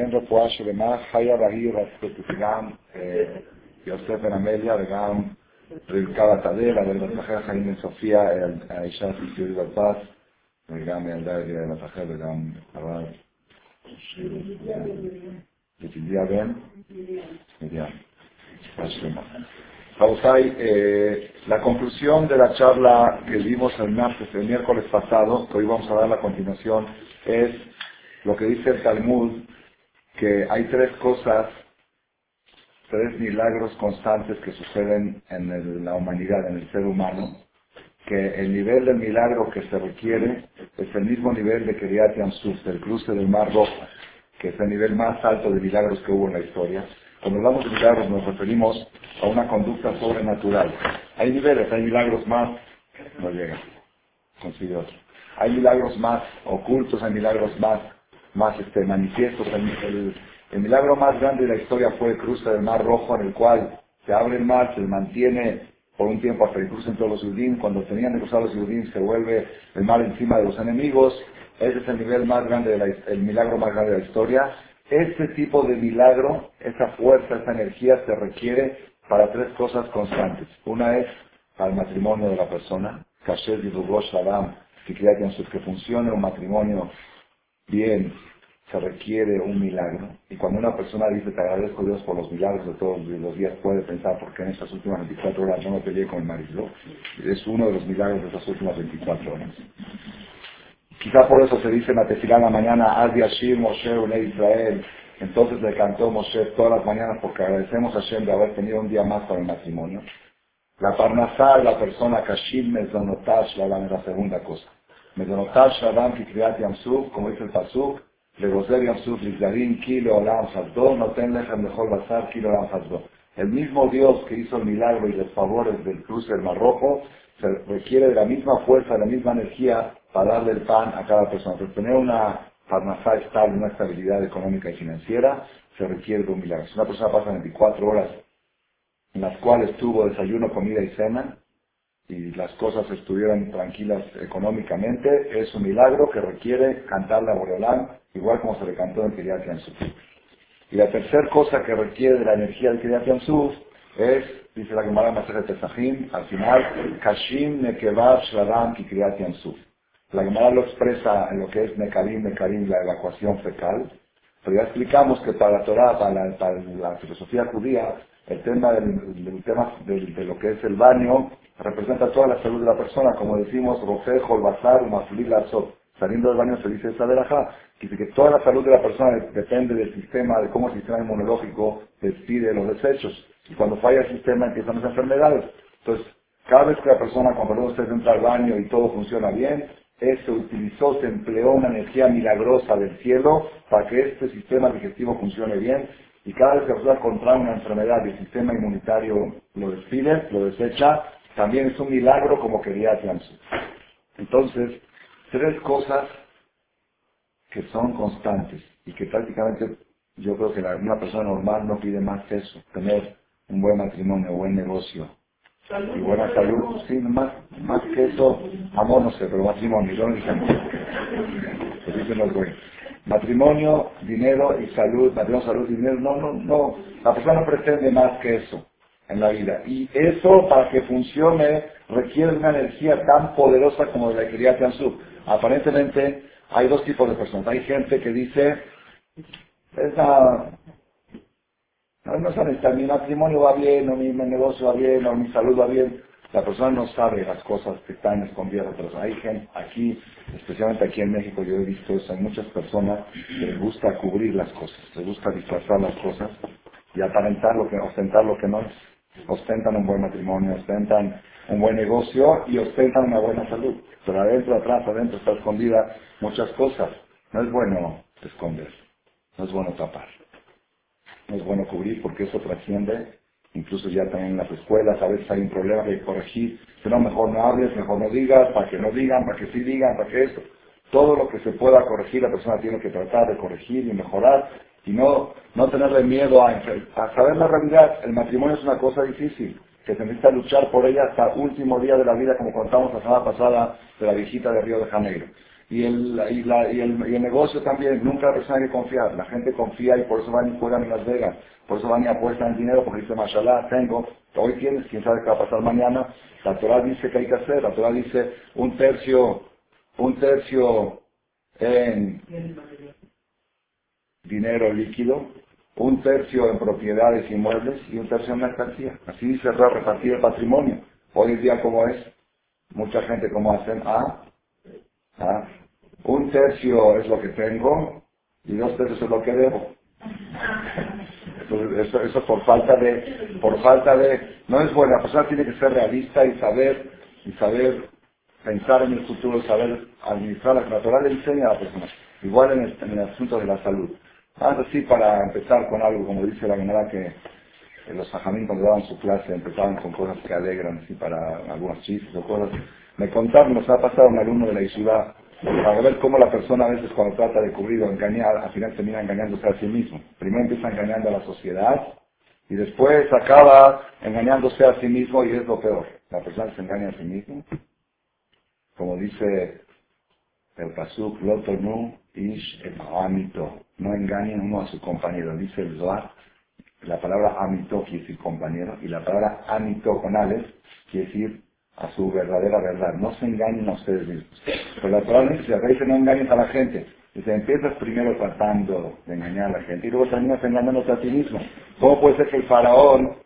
נאחל רפואה שלמה, חיה והיא גם יוסף בן עמליה וגם רבקה בת הדל, אבל בתחל חיים בן סופיה, האישה הסיסטורית בת וגם ילדה בת אחר וגם הרב ידידיה בן מדיין. Eh, la conclusión de la charla que vimos el, martes, el miércoles pasado, que hoy vamos a dar la continuación, es lo que dice el Talmud, que hay tres cosas, tres milagros constantes que suceden en la humanidad, en el ser humano, que el nivel del milagro que se requiere es el mismo nivel de Kiryat Yamsuf, del cruce del Mar Rojo, que es el nivel más alto de milagros que hubo en la historia. Cuando hablamos de milagros nos referimos a una conducta sobrenatural. Hay niveles, hay milagros más, no llega, consigue otro. Hay milagros más ocultos, hay milagros más más este, manifiestos. El, milagro más grande de la historia fue el cruce del Mar Rojo, en el cual se abre el mar, se mantiene por un tiempo hasta que crucen todos los judíos. Cuando tenían que cruzar los judíos, se vuelve el mar encima de los enemigos. Ese es el nivel más grande, de el milagro más grande de la historia. Este tipo de milagro, esa fuerza, esa energía se requiere para tres cosas constantes. Una es para el matrimonio de la persona, que funcione un matrimonio bien se requiere un milagro. Y cuando una persona dice, te agradezco Dios por los milagros de todos los días, puede pensar, ¿por qué en estas últimas 24 horas no me peleé con el marido? Es uno de los milagros de estas últimas 24 horas. Quizá por eso se dice en la tefilá la mañana, Adi Ashir Moshe Israel. Entonces le cantó Moshe todas las mañanas porque agradecemos a Hashem de haber tenido un día más para el matrimonio. La parnasá, la persona Kashim Mezonotash, la la segunda cosa. El mismo Dios que hizo el milagro y los favores del cruce del Mar Rojo, se requiere de la misma fuerza, de la misma energía para darle el pan a cada persona. Para tener una parnasá estable, una estabilidad económica y financiera, se requiere de un milagro. Si una persona pasa 24 horas en las cuales tuvo desayuno, comida y cena, y las cosas estuvieron tranquilas económicamente, es un milagro que requiere cantarle a Boreolán, igual como se le cantó en Kiryat Yansuf. Y la tercera cosa que requiere de la energía del Kiryat Yansuf es, dice la Gemara Masejet Tesahim, al final, Kashim Nekevav Shladam Ki Kiryat Yansuf. La Gemara lo expresa en lo que es Nekarim, Nekarim, la evacuación fecal, pero ya explicamos que para la Torah, para la, filosofía judía, el tema, del, tema de lo que es el baño representa toda la salud de la persona, como decimos, Rofejo, el Bazar, Azot. Saliendo del baño se dice esa verajá, dice que toda la salud de la persona depende del sistema, de cómo el sistema inmunológico despide los desechos. Y cuando falla el sistema empiezan las enfermedades. Entonces, cada vez que la persona, cuando usted entra al baño y todo funciona bien, se utilizó, se empleó una energía milagrosa del cielo para que este sistema digestivo funcione bien. Y cada vez que la persona contrae una enfermedad y el sistema inmunitario lo despide, lo desecha, también es un milagro como quería Tianzu. Entonces, tres cosas que son constantes y que prácticamente yo creo que una persona normal no pide más que eso, tener un buen matrimonio, buen negocio y buena salud, sí, más, más que eso, amor no sé, pero matrimonio, yo no los buenos. Matrimonio, dinero y salud, matrimonio, salud, dinero, no, no, no, la persona no pretende más que eso en la vida. Y eso, para que funcione, requiere una energía tan poderosa como la que quería Tianzu. Aparentemente, hay dos tipos de personas. Hay gente que dice, esa, no sabe, mi matrimonio va bien, o mi negocio va bien, o mi salud va bien. La persona no sabe las cosas que están escondidas. Pero hay gente aquí, especialmente aquí en México, yo he visto eso, hay muchas personas que les gusta cubrir las cosas, les gusta disfrazar las cosas y aparentar lo que, ostentar lo que no es ostentan un buen matrimonio, ostentan un buen negocio y ostentan una buena salud. Pero adentro, atrás, adentro está escondida muchas cosas. No es bueno esconder, no es bueno tapar, no es bueno cubrir porque eso trasciende, incluso ya también en las escuelas, a veces hay un problema que corregir. Si no, mejor no hables, mejor no digas, para que no digan, para que sí digan, para que esto. Todo lo que se pueda corregir, la persona tiene que tratar de corregir y mejorar y no, tenerle miedo a, a saber la realidad. El matrimonio es una cosa difícil, que se necesita luchar por ella hasta el último día de la vida, como contamos la semana pasada de la visita de Río de Janeiro. Y el, y, el, y el negocio también, nunca la persona hay que confiar. La gente confía y por eso van y juegan en Las Vegas. Por eso van y apuestan dinero porque dice, mashallah, tengo, hoy tienes, quién sabe qué va a pasar mañana. La Torah dice que hay que hacer. La Torah dice un tercio, un tercio en dinero líquido, un tercio en propiedades inmuebles y un tercio en mercancía. Así dice repartir el patrimonio. Hoy en día, ¿cómo es? Mucha gente, ¿cómo hacen? Ah, ah, un tercio es lo que tengo y dos tercios es lo que debo. Eso, eso por falta de, por falta de, no es bueno. La persona tiene que ser realista y saber, y saber pensar en el futuro, saber administrar la natural le enseña a la persona. Igual en el, en el asunto de la salud. Vamos así para empezar con algo, como dice la general que los sajamín cuando daban su clase empezaban con cosas que alegran, así para algunos chistes o cosas. Me contaron, nos ha pasado un alumno de la ciudad para ver cómo la persona a veces cuando trata de cubrir o engañar, al final termina engañándose a sí mismo. Primero empieza engañando a la sociedad y después acaba engañándose a sí mismo y es lo peor. La persona se engaña a sí mismo. Como dice el Pasuk, Lotonu Ish Amito. No engañen uno a su compañero. Dice el Zohar, la palabra Amito quiere decir compañero y la palabra Amito con Alex quiere decir a su verdadera verdad. No se engañen a ustedes mismos. Pero la palabra dice, no engañes a la gente. Dice, empiezas primero tratando de engañar a la gente y luego terminas engañándote a ti mismo. ¿Cómo puede ser que el faraón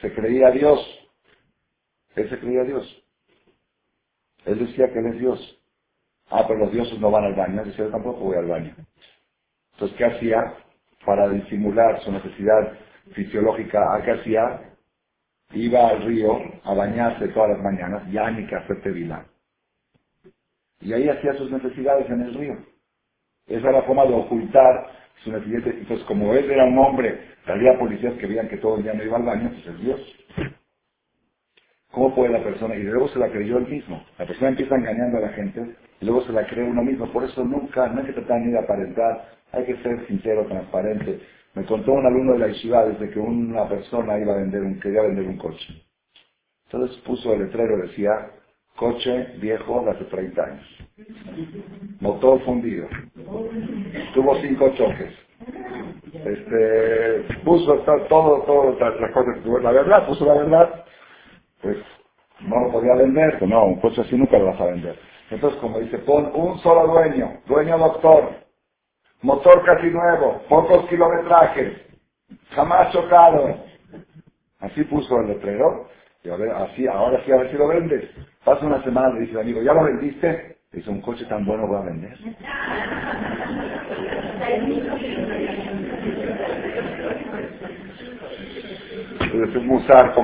se creía a Dios? Él se creía a Dios. Él decía que él es Dios. Ah, pero los dioses no van al baño. Dice, yo tampoco voy al baño. Entonces, ¿qué hacía? Para disimular su necesidad fisiológica, ¿a qué hacía? Iba al río a bañarse todas las mañanas, ya ni que hacer tevila. Y ahí hacía sus necesidades en el río. Esa era la forma de ocultar su necesidad. Entonces, como él era un hombre, había policías que veían que todo el día no iba al baño, pues es Dios. ¿Cómo puede la persona? Y luego se la creyó él mismo. La persona empieza engañando a la gente y luego se la cree uno mismo. Por eso nunca, no hay que tratar ni de aparentar, hay que ser sincero, transparente. Me contó un alumno de la ciudad desde que una persona iba a vender un, quería vender un coche. Entonces puso el letrero, decía, coche viejo de hace 30 años. Motor fundido. Tuvo cinco choques. Este, puso todo, todo, las cosas La verdad, puso la verdad pues no lo podía vender, pues no, un coche así nunca lo vas a vender. Entonces, como dice, pon un solo dueño, dueño doctor, motor casi nuevo, pocos kilometrajes, jamás chocado. Así puso el letrero, y así, ahora sí, a ver si lo vendes. Pasa una semana, le dice el amigo, ¿ya lo vendiste? Dice, un coche tan bueno voy a vender. es musar,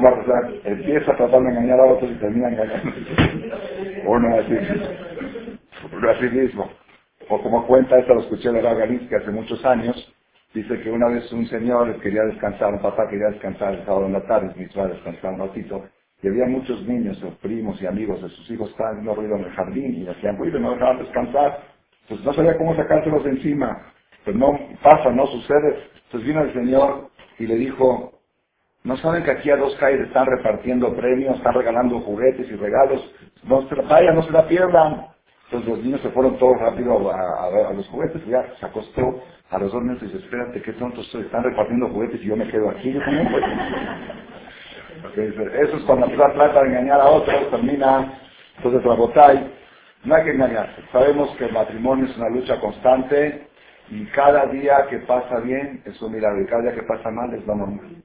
empieza tratando de engañar a otros y termina engañando. Uno así, uno así mismo. O como cuenta, esta lo escuché de la que hace muchos años, dice que una vez un señor quería descansar, un papá quería descansar el sábado en la tarde, mi a descansar un ratito, y había muchos niños, primos y amigos de sus hijos estaban haciendo ruido en el jardín y decían, ruido, no dejaban descansar. Pues no sabía cómo sacárselos de encima. Pues no pasa, no sucede. Entonces vino el Señor y le dijo, ¿No saben que aquí a dos calles están repartiendo premios, están regalando juguetes y regalos? No se la vayan, no se la pierdan. Entonces los niños se fueron todos rápido a, a, los juguetes y ya se acostó a los dos niños y dice, espérate, qué tontos estoy, están repartiendo juguetes y yo me quedo aquí. Yo también, pues. Eso es cuando la trata de engañar a otros, termina, entonces la botay. No hay que engañarse. Sabemos que el matrimonio es una lucha constante y cada día que pasa bien es un milagro y cada día que pasa mal es lo normal.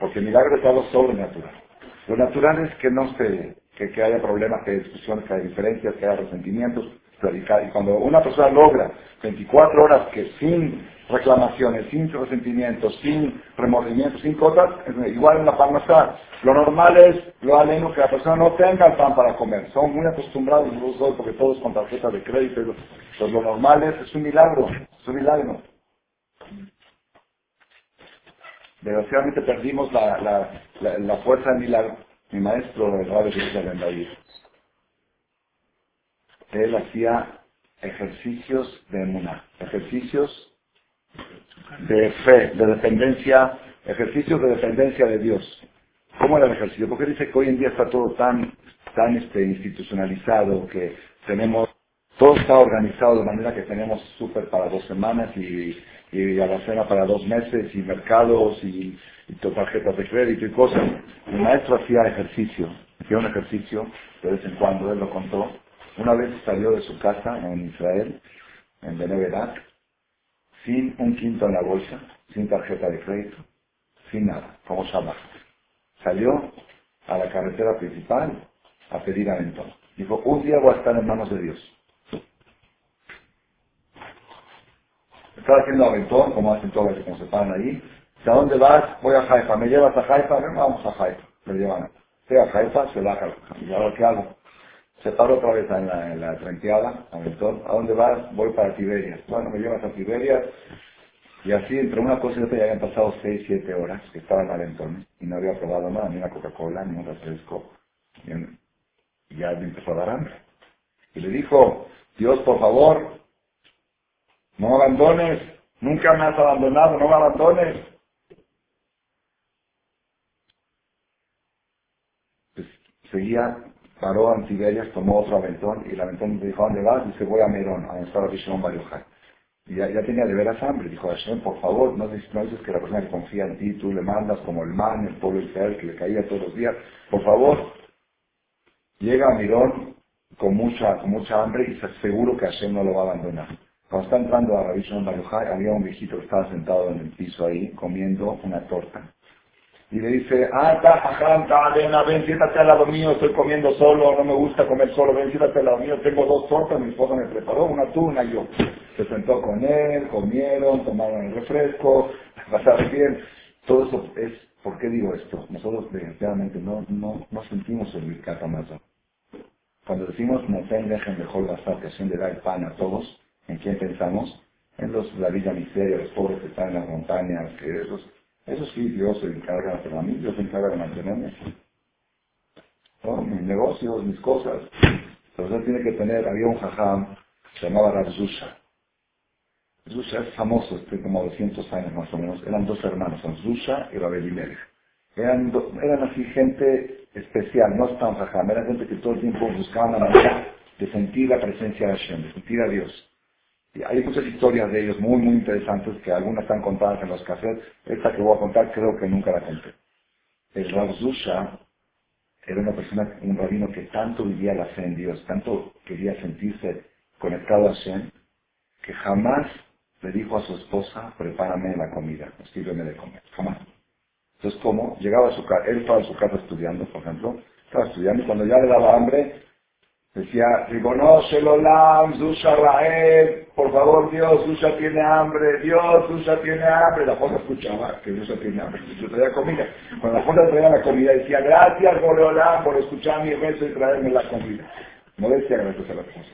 Porque el milagro es algo sobrenatural. Lo natural es que no se, que, haya problemas, que haya discusiones, que haya diferencias, que haya resentimientos. Y cuando una persona logra 24 horas que sin reclamaciones, sin resentimientos, sin remordimientos, sin cosas, igual en la está. Lo normal es, lo aleno, que la persona no tenga el pan para comer. Son muy acostumbrados hoy porque todos con tarjetas de crédito. Entonces lo normal es, es un milagro, es un milagro. Desgraciadamente perdimos la, la, la, fuerza de milagro. Mi maestro, el Rabbi de él hacía ejercicios de emuná, ejercicios de fe, de dependencia, ejercicios de dependencia de Dios. ¿Cómo era el ejercicio? Porque dice que hoy en día está todo tan, tan este, institucionalizado que tenemos Todo está organizado de manera que tenemos súper para dos semanas y, y cena para dos meses y mercados y, tarjetas de crédito y cosas. Mi maestro hacía ejercicio, hacía un ejercicio de vez en cuando, él lo contó. Una vez salió de su casa en Israel, en Benevedat, sin un quinto en la bolsa, sin tarjeta de crédito, sin nada, como Shabbat. Salió a la carretera principal a pedir aventón. Dijo, un día voy a estar en manos de Dios. Estaba haciendo aventón, como hacen todos los que se paran ahí. ¿A dónde vas? Voy a Haifa. ¿Me llevas a Haifa? vamos a Haifa. Me llevan. a Haifa, se baja. ¿Y ahora qué hago? Se paró otra vez en la, en la trenqueada, aventón. ¿A dónde vas? Voy para Tiberias. Bueno, me llevas a Tiberias. Y así, entre una cosa y otra, ya habían pasado 6, 7 horas que estaba en aventón. Y no había probado nada, ni una Coca-Cola, ni un refresco. Y ya me empezó a dar hambre. Y le dijo, Dios, por favor, no abandones, nunca me has abandonado, no me abandones. Pues, seguía, paró en tomó otro aventón y el aventón le dijo, ¿dónde vas? Dice, voy a Merón, a estar a Rishon Y ya, tenía de veras hambre. Dijo, Hashem, por favor, no dices, no dices que la persona que confía en ti, tú le mandas como el man, el pueblo Israel, que le caía todos los días. Por favor, llega a Mirón con mucha, con mucha hambre y seguro que Hashem no lo va a abandonar. Cuando está entrando a Rabbi Baruchai, había un viejito que estaba sentado en el piso ahí, comiendo una torta. Y le dice, ah, está, ven, siéntate al lado mío, estoy comiendo solo, no me gusta comer solo, ven, siéntate al lado mío, tengo dos tortas, mi esposa me preparó, una tú, una yo. Se sentó con él, comieron, tomaron el refresco, pasaron bien. Todo eso es, ¿por qué digo esto? Nosotros desgraciadamente no, no, no sentimos el Birkat Cuando decimos, no dejen mejor la que le da el pan a todos, ¿En quién pensamos? En los, la vida miseria, los pobres que están en las montañas, que esos, esos sí Dios se encarga, pero a mí Dios se encarga de mantenerme. Mis negocios, mis cosas. Entonces tiene que tener, había un jajam, se llamaba Razusha. Razusha es famoso, este como 200 años más o menos. Eran dos hermanos, Razusha y Rabelimelech. Eran, eran así gente especial, no tan jajam, eran gente que todo el tiempo buscaban la manera de sentir la presencia de Hashem, de sentir a Dios hay muchas historias de ellos muy, muy interesantes que algunas están contadas en los cassettes. Esta que voy a contar creo que nunca la conté. El Rav era una persona, un rabino que tanto vivía la fe en Dios, tanto quería sentirse conectado a Hashem, que jamás le dijo a su esposa, prepárame la comida, sírveme de comer. Jamás. Entonces, ¿cómo? Llegaba a su casa, él estaba en su casa estudiando, por ejemplo, estaba estudiando y cuando ya le daba hambre, Decía, reconoce Olam, Zusha Raed, por favor Dios, Zusha tiene hambre, Dios, Zusha tiene hambre. La esposa escuchaba que Zusha tiene hambre, Zusha traía comida. Cuando la esposa traía la comida decía, gracias Boreolam por escuchar mi beso y traerme la comida. No decía gracias a la esposa.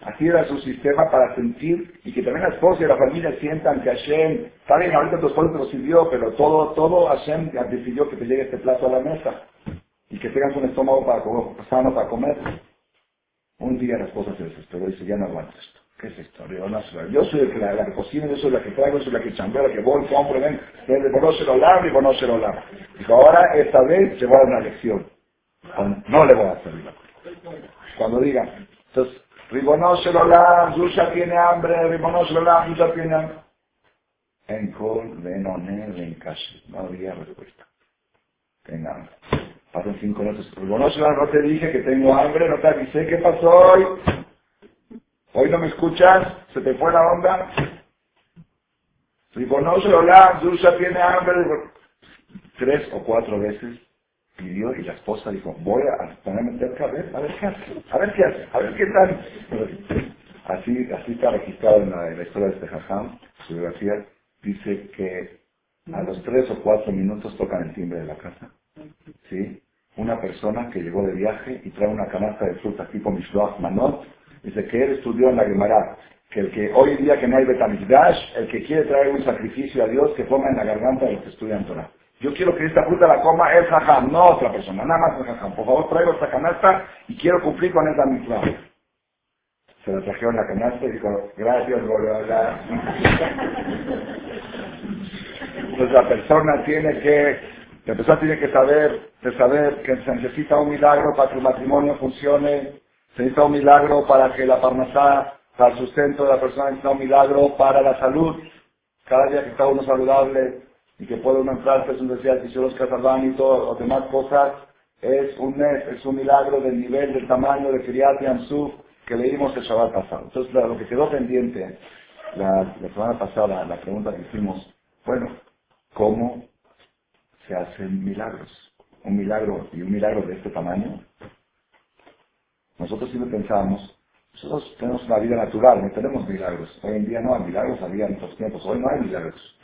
Así era su sistema para sentir y que también la esposa y la familia sientan que Hashem, está ahorita tu esposa te lo sirvió, pero todo, todo Hashem decidió que te llegue este plato a la mesa y que tengas un estómago para comer, para comer. Un día la esposa se desesperó y dice, ya no aguanto esto. ¿Qué es esto? yo soy el que la, la cocina, yo soy la que traigo, yo soy la que chambea, la que voy, compro, ven, ven, conoce lo largo y conoce lo. Dijo, ahora esta vez se va a dar una lección. No le voy a hacer la Cuando diga, entonces, Ribonoce lo largo, Zusha tiene hambre, Ribonoce lo largo, Zusha tiene hambre. En col, ven, oné, casi. No había respuesta. Tenga hambre. Pasan cinco minutos. no te dije que tengo hambre, no te avisé. ¿Qué pasó hoy? ¿Hoy no me escuchas? ¿Se te fue la onda? hola, Zusha tiene hambre. Tres o cuatro veces pidió y la esposa dijo, voy a ponerme cerca a ver, a ver qué hace, a ver qué hace, a ver qué tal. Así, así está registrado en la, historia de este jajam, su biografía, dice que a los tres o cuatro minutos tocan el timbre de la casa ¿sí? Una persona que llegó de viaje y trae una canasta de frutas tipo Mishloach Manot, dice que él estudió en la Gemara, que el que hoy día que no hay Betamigdash, el que quiere traer un sacrificio a Dios, que ponga en la garganta de los que estudian Torah. Yo quiero que esta fruta la coma el jajam, no otra persona, nada más el jajam. Por favor, traigo esta canasta y quiero cumplir con esa misma. Se la trajeron la canasta y dijo, gracias, Bolola. Entonces la persona tiene que la persona tiene que saber, de saber que se necesita un milagro para que el matrimonio funcione, Se necesita un milagro para que la parnasá, para el sustento de la persona, necesita un milagro para la salud. Cada día que está uno saludable y que puede uno entrar, es un decía los y todas las demás cosas, es un es un milagro del nivel, del tamaño de Kriyat Yamsuf que leímos el Shabbat pasado. Entonces, lo que quedó pendiente la, semana pasada, la pregunta que hicimos, bueno, ¿cómo se hacen milagros? Un milagro y un milagro de este tamaño. Nosotros siempre pensábamos, nosotros tenemos una vida natural, no tenemos milagros. Hoy en día no hay milagros, había en otros tiempos, hoy no hay milagros.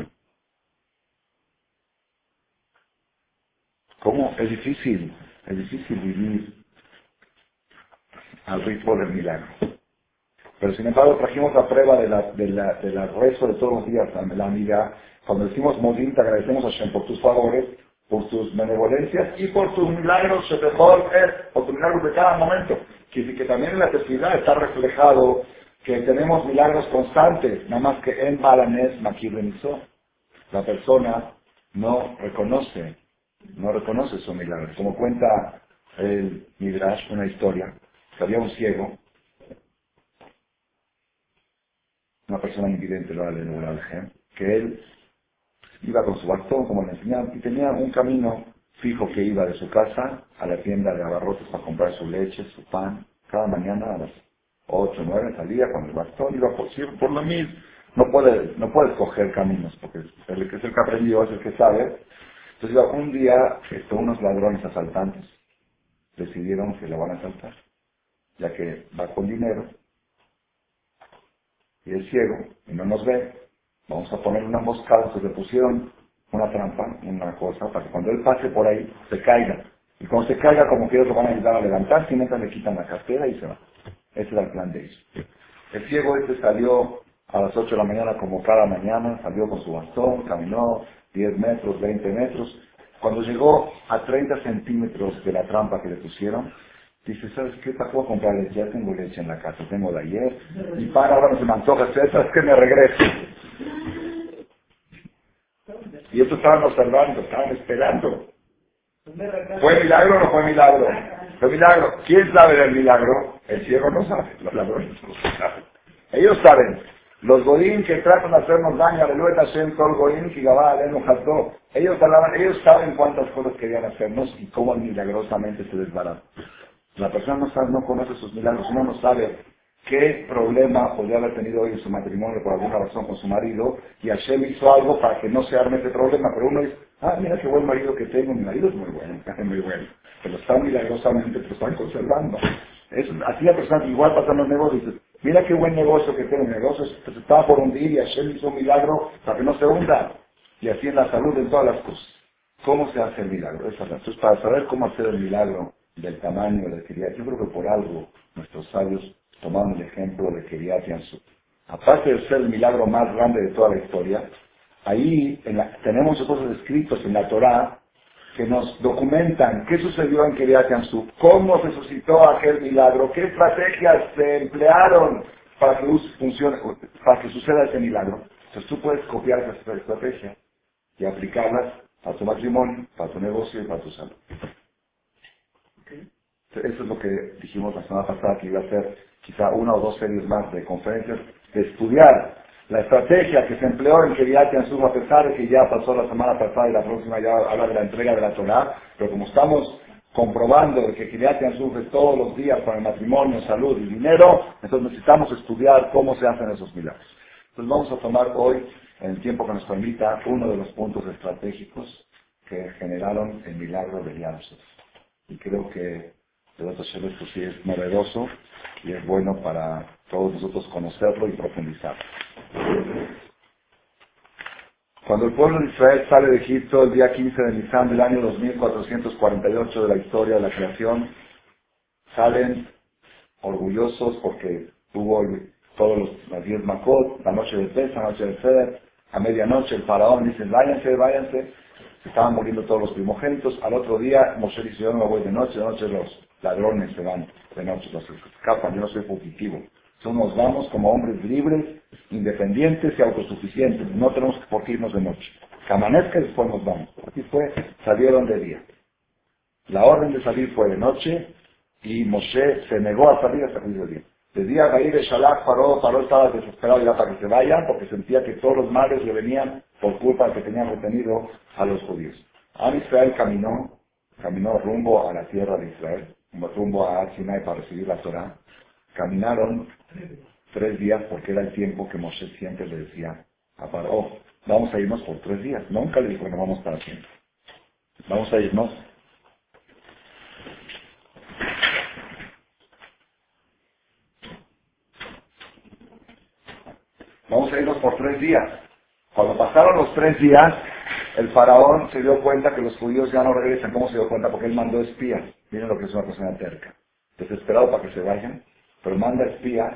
¿Cómo? Es difícil, es difícil vivir al ritmo del milagro. Pero sin embargo trajimos la prueba de la, de la, de la rezo de todos los días, la amiga. Cuando decimos Modim, te agradecemos a Shem por tus favores, por tus benevolencias y por tus milagros, por tus milagros de cada momento. Que, que también en la testicidad está reflejado que tenemos milagros constantes, nada más que en Balanes Maquibenizó. La persona no reconoce, no reconoce su milagro. Como cuenta el Midrash, una historia, que había un ciego una persona invidente, lo que él iba con su bastón, como le enseñaban, y tenía un camino fijo que iba de su casa a la tienda de abarrotes para comprar su leche, su pan. Cada mañana a las 8 o 9 salía con el bastón, iba por, por lo mismo. No puede, no puede escoger caminos, porque el que es el que aprendió es el que sabe. Entonces iba un día, esto, unos ladrones asaltantes decidieron que lo van a asaltar, ya que va con dinero y es ciego y no nos ve, vamos a poner una emboscada, se le pusieron una trampa, una cosa, para que cuando él pase por ahí se caiga. Y cuando se caiga, como que ellos lo van a ayudar a levantarse, y mientras le quitan la cartera y se va. Ese era el plan de ellos. El ciego este salió a las 8 de la mañana como cada mañana, salió con su bastón, caminó 10 metros, 20 metros. Cuando llegó a 30 centímetros de la trampa que le pusieron, Dice, ¿sabes qué? ¿Para puedo comprar leche? Ya tengo leche en la casa, tengo de ayer. Y para, ahora no se me antoja, ¿sabes que me regrese? Y estos estaban observando, estaban esperando. ¿Fue milagro o no fue milagro? Fue milagro. ¿Quién sabe del milagro? El ciego no sabe, los ladrones no saben. Ellos saben. Los godín que tratan de hacernos daño, aleluya, Hashem, todo godín que Ellos, ellos saben cuántas cosas querían hacernos y cómo milagrosamente se desbarató. La persona no, sabe, no conoce sus milagros, uno no sabe qué problema podría haber tenido hoy en su matrimonio por alguna razón con su marido, y Hashem hizo algo para que no se arme ese problema, pero uno dice, ah, mira qué buen marido que tengo, mi marido es muy bueno, es muy bueno, pero está milagrosamente, lo están conservando. Es, así la persona igual pasa en los negocios, dice, mira qué buen negocio que tengo, el negocio se estaba por hundir y Hashem hizo un milagro para que no se hunda, y así en la salud, en todas las cosas. ¿Cómo se hace el milagro? Esa Entonces, para saber cómo hacer el milagro, del tamaño de Kiriat. Yo creo que por algo nuestros sabios tomaron el ejemplo de Kiriat Yansú. Aparte de ser el milagro más grande de toda la historia, ahí tenemos cosas escritos en la Torá que nos documentan qué sucedió en Kiriat Yansú, cómo se suscitó aquel milagro, qué estrategias se emplearon para que, funcione, para que suceda ese milagro. Entonces tú puedes copiar esa estrategia y aplicarlas a tu matrimonio, para tu negocio y para tu salud. Eso es lo que dijimos la semana pasada que iba a ser quizá una o dos series más de conferencias, de estudiar la estrategia que se empleó en Kiriat Yansuf, a pesar de que ya pasó la semana pasada y la próxima ya habla de la entrega de la Torah, pero como estamos comprobando que Kiriat Yansuf es todos los días para el matrimonio, salud y dinero, entonces necesitamos estudiar cómo se hacen esos milagros. Entonces vamos a tomar hoy, en el tiempo que nos permita, uno de los puntos estratégicos que generaron el milagro de Yansuf. Y creo que de esto sí es novedoso y es bueno para todos nosotros conocerlo y profundizarlo. Cuando el pueblo de Israel sale de Egipto el día 15 de Nisan del año 2448 de la historia de la creación, salen orgullosos porque tuvo todos los, las diez Makot, la noche de Pesa, la noche de Feder, a medianoche el faraón dice, váyanse, váyanse, se estaban muriendo todos los primogénitos, al otro día Moshe dice, yo no me voy de noche, de noche los ladrones se van de noche, los escapan, yo no soy fugitivo. Somos, nos vamos como hombres libres, independientes y autosuficientes. No tenemos por qué de noche. Que amanezca y después nos vamos. Así fue, salieron de día. La orden de salir fue de noche Y Moshe se negó a salir hasta el juicio día. Desde a de Shalach paró, paró estaba desesperado ya para que se vayan porque sentía que todos los males le venían por culpa que tenían retenido a los judíos. Am Israel caminó, caminó rumbo a la tierra de Israel, rumbo a Sinai para recibir la Torah. Caminaron tres días porque era el tiempo que Moshe siempre le decía a Paró, vamos a irnos por tres días. Nunca le dijo que no vamos para siempre. Vamos a irnos Vamos a irnos por tres días. Cuando pasaron los tres días, el faraón se dio cuenta que los judíos ya no regresan. ¿Cómo se dio cuenta? Porque él mandó espías. Miren lo que es una persona terca. Desesperado para que se vayan, pero manda espías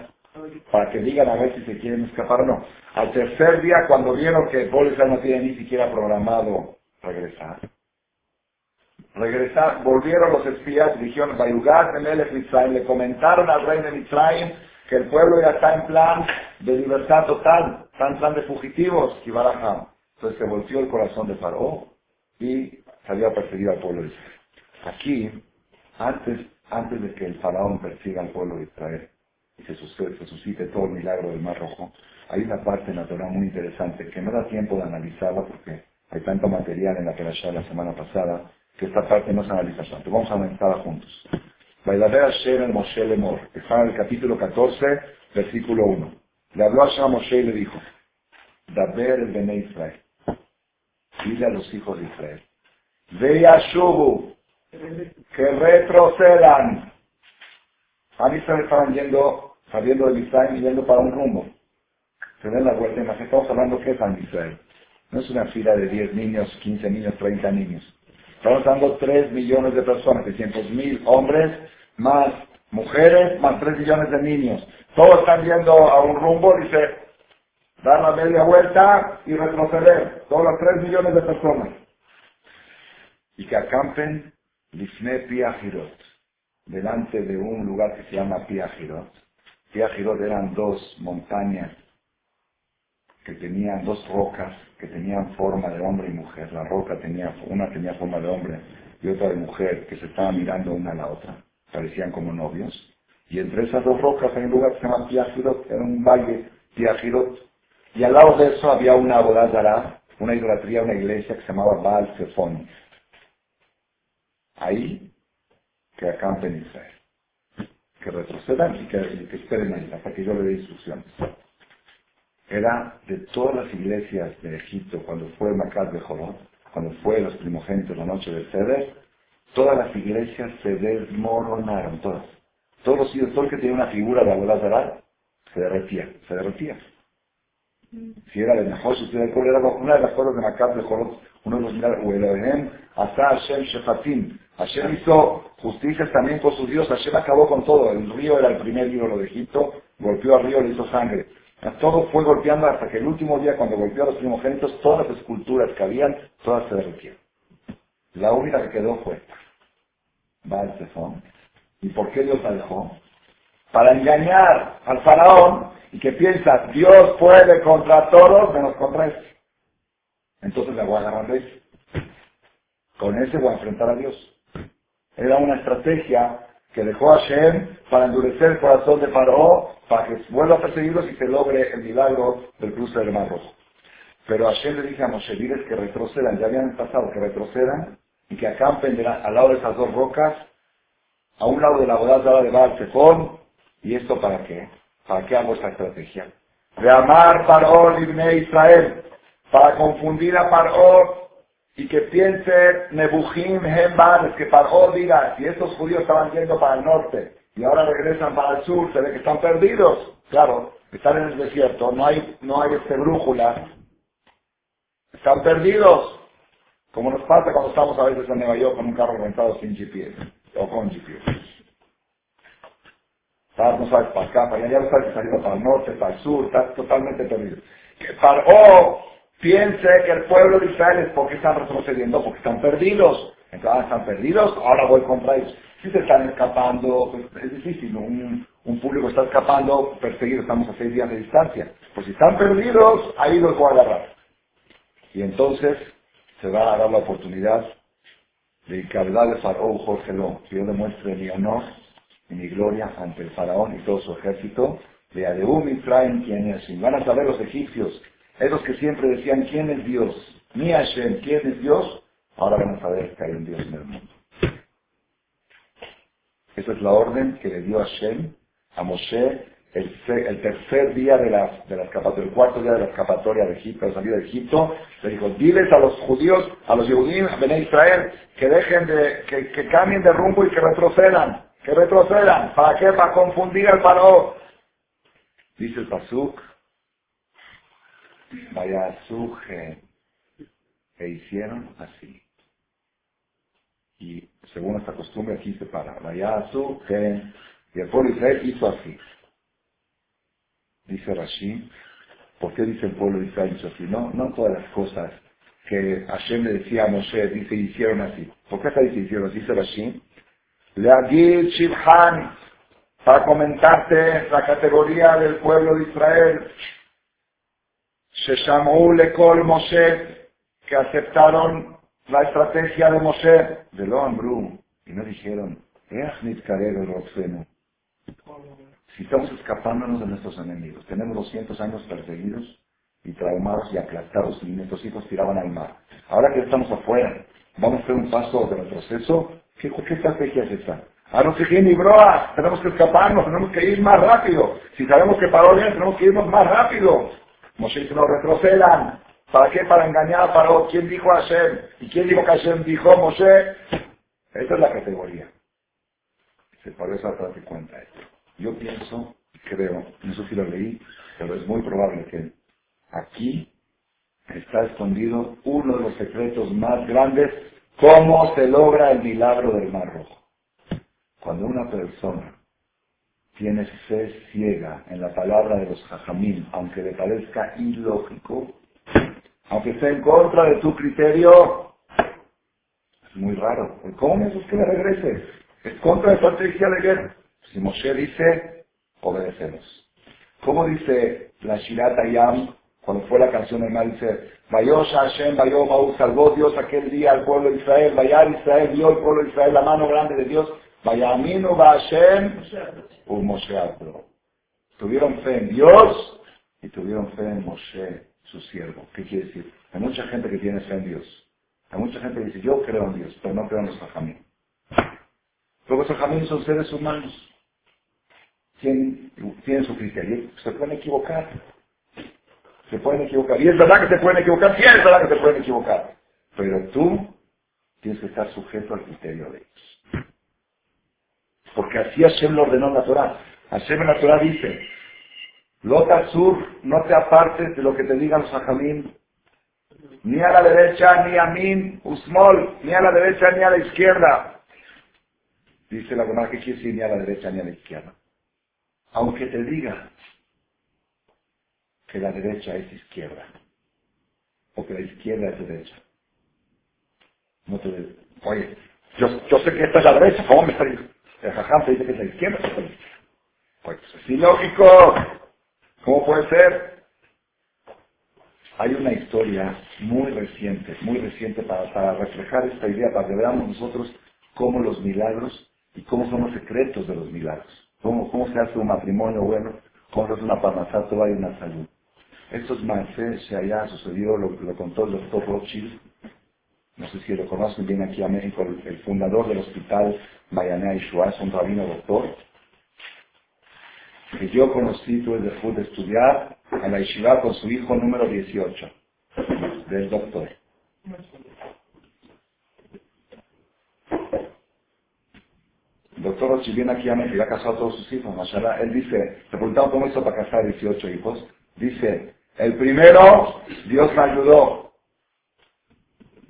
para que digan a ver si se quieren escapar o no. Al tercer día, cuando vieron que Bolisar no tiene ni siquiera programado regresar, regresar, volvieron los espías dijeron, le comentaron al rey de Mitzrayim que el pueblo ya está en plan de libertad total, está en plan de fugitivos, y Entonces se volvió el corazón de Faraón y salió a perseguir al pueblo de Israel. Aquí, antes, antes de que el faraón persiga al pueblo de Israel y se, suscite todo el milagro del Mar Rojo, hay una parte natural muy interesante que no da tiempo de analizarla porque hay tanto material en la de la semana pasada que esta parte no se analiza tanto. Vamos a analizarla juntos. Bailadea Hashem el Moshe Lemor, está en el capítulo 14, versículo 1. Le habló a Moshe y le dijo, Daber el Bene Israel, dile a los hijos de Israel, Vea Shubu, que retrocedan. A mí se me estaban yendo, saliendo de Israel y yendo para un rumbo. Se den la vuelta y más estamos hablando que es Israel. No es una fila de 10 niños, 15 niños, 30 niños. Estamos hablando 3 millones de personas, 600 mil hombres, más mujeres, más 3 millones de niños. Todos están yendo a un rumbo, dice, dar la media vuelta y retroceder. Todos los 3 millones de personas. Y que acampen Lifne Piajirot, delante de un lugar que se llama Piajirot. Piajirot eran dos montañas que tenían dos rocas que tenían forma de hombre y mujer. La roca tenía, una tenía forma de hombre y otra de mujer, que se estaban mirando una a la otra. Parecían como novios. Y entre esas dos rocas hay un lugar que se llama Piajirot, era un valle, Piajirot. Y al lado de eso había una abodazara, una idolatría, una iglesia que se llamaba Baal Zephon. Ahí, que acampen Israel. Que retrocedan y que, que esperen ahí, hasta que yo le dé instrucciones era de todas las iglesias de Egipto, cuando fue Macat de Jorón, cuando fue los primogénitos la noche del Ceder, todas las iglesias se desmoronaron, todas. Todos los hijos, todo el que tenía una figura de Abodazará, se derretía, se derretía. Si era de mejor, si era era una de las cosas de Macat de Jorón, uno de los milagros, hasta Hashem Shefatim. Hashem hizo justicias también con sus dioses, Hashem acabó con todo. El río era el primer ídolo de Egipto, golpeó al río, le hizo sangre. Todo fue golpeando hasta que el último día, cuando golpeó a los primogénitos, todas las esculturas que habían, todas se derritieron. La única que quedó fue Baal ¿Y por qué Dios la dejó? Para engañar al faraón y que piensa, Dios puede contra todos menos contra este. Entonces le voy a agarrar de Con ese voy a enfrentar a Dios. Era una estrategia que dejó a Shem para endurecer el corazón de Faraón, para que vuelva a perseguirlos y se logre el milagro del cruce del Mar Rojo. Pero Hashem le dice a Moshe, que retrocedan, ya habían pasado, que retrocedan y que acampen al lado de esas dos rocas, a un lado de la boda de Baal Zephon, ¿y esto para qué? ¿Para qué hago esta estrategia? De amar Ibne Israel, para confundir a Paró y que piense Nebuchim Hembar, que Paró diga, si estos judíos estaban yendo para el norte y ahora regresan para el sur, se ve que están perdidos. Claro, están en el desierto, no hay, no hay este brújula. Están perdidos. Como nos pasa cuando estamos a veces en Nueva York con un carro rentado sin GPS o con GPS. No sabes para acá, para allá, ya no sabes si para el norte, para el sur, está totalmente perdido. Que Paró piense que el pueblo de Israel es porque están retrocediendo, porque están perdidos. Entonces, ah, están perdidos, ahora voy contra ellos. Si se están escapando, pues, es difícil, un, un público está escapando, perseguido, estamos a seis días de distancia. Pues si están perdidos, ahí los voy a agarrar. Y entonces se va a dar la oportunidad de que hablar de Faraón Jorge Lo, que yo demuestre mi honor y mi gloria ante el faraón y todo su ejército. De Adeum y traen quién es. van a saber los egipcios, esos que siempre decían quién es Dios. Mi Hashem, quién es Dios. Ahora van a saber que hay un Dios en el mundo. Esa es la orden que le dio Hashem a Moshe el, tercer día de la, de la escapatoria, el cuarto día de la escapatoria de Egipto, de salida de Egipto, le dijo, diles a los judíos, a los judíos, a Israel, que dejen de, que, cambien de rumbo y que retrocedan, que retrocedan. ¿Para qué? Para confundir al faraón. Dice el Pasuk, vaya suje, e hicieron así. Y según esta costumbre aquí se para, vaya suje, y el pueblo de Israel hizo así. Dice Rashi, ¿por qué dice el pueblo de Israel hizo así? No, no todas las cosas que Hashem le decía a Moshe, dice, hicieron así. ¿Por qué acá dice hicieron así? Dice Rashi, Leagil Shibhan, para comentarte la categoría del pueblo de Israel, Sheshamu Lekol Moshe, que aceptaron la estrategia de Moshe, de lo Ambru, y no dijeron. Si estamos escapándonos de nuestros enemigos, tenemos 200 años perseguidos y traumados y aplastados y nuestros hijos tiraban al mar. Ahora que estamos afuera, vamos a hacer un paso de retroceso. ¿Qué, estrategia es esta? A no seguir ni broa, tenemos que escaparnos, tenemos que ir más rápido. Si sabemos que paró tenemos que irnos más rápido. Moshe no retrocedan. ¿Para qué? Para engañar a Paró. ¿Quién dijo a Hashem? ¿Y quién dijo que Hashem dijo Moshe? Esta es la categoría. Se parece a darte cuenta esto. Yo pienso, creo, no sé si lo leí, pero es muy probable que aquí está escondido uno de los secretos más grandes, cómo se logra el milagro del Mar Rojo. Cuando una persona tiene fe ciega en la palabra de los jajamín, aunque le parezca ilógico, aunque esté en contra de tu criterio, es muy raro. ¿Cómo es que le regrese? Es contra la estrategia de guerra. Si Moshe dice, obedecemos. ¿Cómo dice la Shirata Yam cuando fue la canción del mal? Dice, Vayosha Hashem, Vayom salvó Dios aquel día al pueblo de Israel, Vayar Israel, vio el pueblo de Israel la mano grande de Dios, Vayaminu Hashem, un Moshe Tuvieron fe en Dios y tuvieron fe en Moshe, su siervo. ¿Qué quiere decir? Hay mucha gente que tiene fe en Dios. Hay mucha gente que dice, yo creo en Dios, pero no creo en los Jajamín. Luego los Jajamín son seres humanos tienen, su criterio, se pueden equivocar. Se pueden equivocar. Y es verdad que se pueden equivocar, sí es verdad que se pueden equivocar. Pero tú tienes que estar sujeto al criterio de ellos. Porque así Hashem lo ordenó en la Torah. Hashem en la dice, Lota Sur, no te apartes de lo que te digan los ni a la derecha, ni a min, usmol, ni a la derecha, ni a la izquierda. Dice la Gemara, ¿qué quiere decir ni a la derecha, ni a la izquierda? aunque te diga que la derecha es izquierda, o que la izquierda es derecha. No te oye, yo, yo, sé que esta es la derecha, ¿cómo me está diciendo? El jajam te dice que es la izquierda. Pues es ilógico. ¿Cómo puede ser? Hay una historia muy reciente, muy reciente para, para reflejar esta idea, para que veamos nosotros cómo los milagros y cómo son los secretos de los milagros. ¿Cómo, cómo se hace un matrimonio bueno? ¿Cómo se hace una parnasato y una salud? Estos maestros se haya sucedido, lo, lo, contó el doctor Rothschild, no sé si lo conocen, viene aquí a México, el, fundador del hospital Mayanea Ishua, es un rabino doctor, que yo conocí, tuve el de estudiar a la Yeshiva con su hijo número 18, del doctor. El doctor Rochi viene aquí a México ha casado a todos sus hijos, mashallah. Él dice, le preguntamos cómo hizo para casar 18 hijos. Dice, el primero, Dios me ayudó.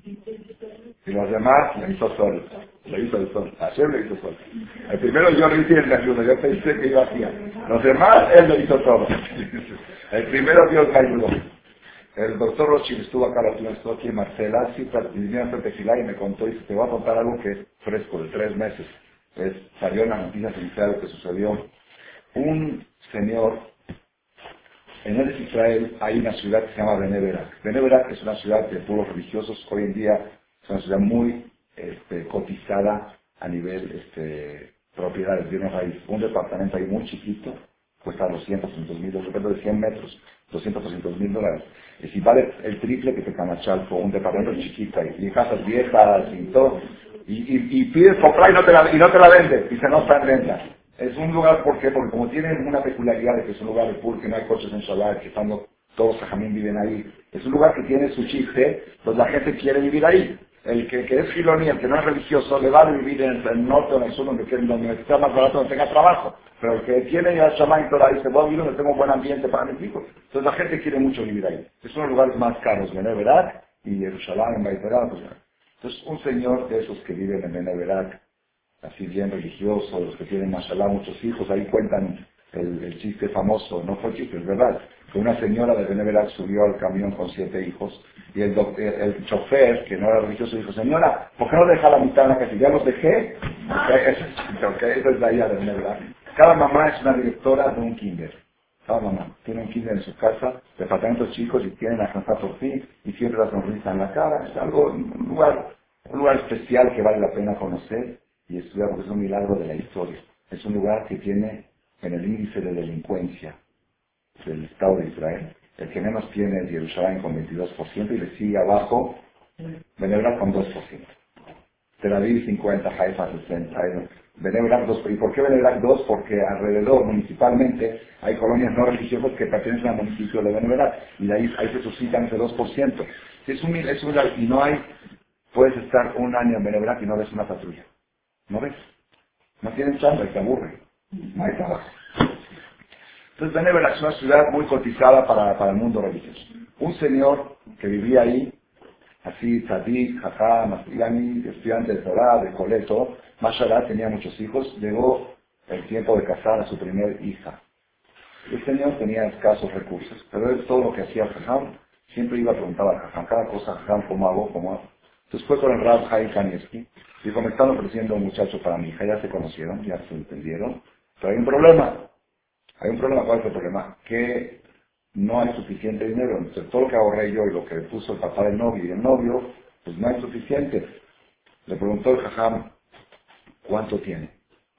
Y los demás le hizo sol. Le hizo el sol. Ayer le hizo sol. El primero yo le hice el ayuda. Yo pensé que iba hacer. Los demás, él lo hizo todo. El primero Dios me ayudó. El doctor Rochi estuvo acá, la estuvo aquí en Marcela, sí, vino a y me contó, y te voy a contar algo que es fresco, de tres meses pues, salió en la noticia lo que sucedió. Un señor, en el Israel hay una ciudad que se llama Beneverak. Beneverak es una ciudad de pueblos religiosos, hoy en día es una ciudad muy este, cotizada a nivel este, propiedades, bienes raíz. Un departamento ahí muy chiquito cuesta 200, 300 mil dólares, depende de 100 metros, 200, 300 mil dólares. Y si vale el triple que te Camachalco, un departamento chiquito y, y casas viejas y todo, y, y, y pides comprar y no, te la, y no te la vende, y se no está en venta. Es un lugar, ¿por? Porque como tienen una peculiaridad de que es un lugar de pool, que no hay coches en Shabbat, que estando, todos jamín viven ahí, es un lugar que tiene su chiste, pues la gente quiere vivir ahí. El que, es filoni, el que no es religioso, le va a vivir en el, norte o en el sur, donde, donde está más barato, donde tenga trabajo. Pero el que tiene ya Shaman y todo ahí, dice, voy a vivir donde tengo un buen ambiente para mis hijos. Entonces la gente quiere mucho vivir ahí. Es uno de los lugares más caros, Beneverak y Jerusalén, en Baiterat. Pues, entonces un señor de esos que viven en Beneverak, así bien religioso, los que tienen, mashallah, muchos hijos, ahí cuentan el, chiste famoso, no fue chiste, es verdad, que una señora de Beneverak subió al camión con siete hijos y el, el, chofer, que no era religioso, dijo, señora, ¿por qué no deja la mitad en la casa? ¿Ya los dejé? Okay, eso es la idea de Beneverak. Cada mamá es una directora de un kinder. Cada mamá tiene un kinder en su casa, departamentos chicos y tienen la casa por fin y siempre la sonrisa en la cara. Es algo, un lugar, un lugar especial que vale la pena conocer y estudiar porque es un milagro de la historia. Es un lugar que tiene en el índice de delincuencia del Estado de Israel, el que menos tiene es Jerusalén con 22% y le sigue abajo Benebra con 2%. Tel Aviv 50, Haifa 60, Benebrak 2. ¿Y por qué Benebrak 2? Porque alrededor, municipalmente, hay colonias no religiosas que pertenecen al municipio de Benebrak y ahí, se suscitan ese 2%. Es un, es un, y no hay, puedes estar un año en Benebrak y no ves una patrulla. ¿No ves? No tienen chamba y te aburre. No hay trabajo. Entonces Benebrak es una ciudad muy cotizada para, para el mundo religioso. Un señor que vivía ahí, así, tzadik, jajá, mastigani, estudiante de Torah, de coleto, Mashallah tenía muchos hijos, llegó el tiempo de casar a su primer hija. El señor tenía escasos recursos, pero él todo lo que hacía Jajam, siempre iba a preguntar a Jajam, cada cosa Jajam, ¿cómo hago? ¿Cómo hago? Entonces fue con el Rab Jaime Kanievski, dijo, me están ofreciendo un muchacho para mi hija, ya se conocieron, ya se entendieron, pero hay un problema. Hay un problema, ¿cuál es el problema? Que no hay suficiente dinero. Entonces todo lo que ahorré yo y lo que puso el papá del novio y el novio, pues no hay suficiente. Le preguntó el Jajam, ¿cuánto tiene?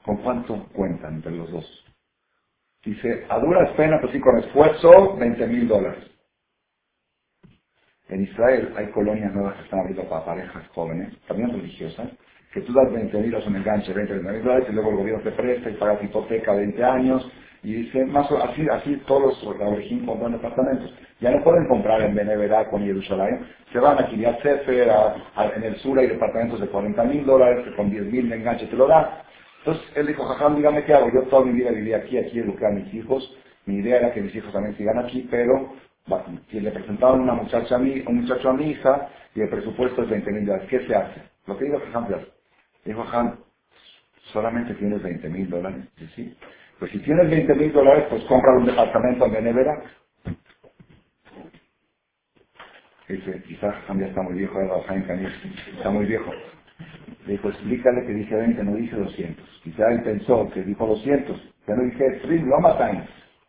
¿Con cuánto cuentan entre los dos? Dice, a duras penas, pues sí, con esfuerzo, 20 mil dólares. En Israel hay colonias nuevas que están abriendo para parejas jóvenes, también religiosas, que tú das 20 mil, un enganche, 20 mil dólares, y luego el gobierno te presta y pagas hipoteca 20 años, y dice, más o así, así todos los Abrejim compran departamentos. Ya no pueden comprar en Beneverá con Jerusalén, se van a Kiryat Sefer, en el sur hay departamentos de 40 mil dólares, que con 10 mil de enganche te lo da. Entonces él dijo, jajam, dígame qué hago, yo toda mi vida viví aquí, aquí eduqué a mis hijos, mi idea era que mis hijos también sigan aquí, pero si le presentaban una muchacha a mí, un muchacho a mi hija y el presupuesto es 20 mil dólares, ¿qué se hace? Lo que dijo Jajam, dijo Jajam, solamente tienes 20 mil dólares, ¿sí? pues si tienes 20 mil dólares, pues compra un departamento en Benevera. Dice, quizás ya está muy viejo, está muy viejo. Le dijo, explícale que dice 20, no dice 200. Quizá él pensó que dijo 200. Ya no dije stream, lo matan.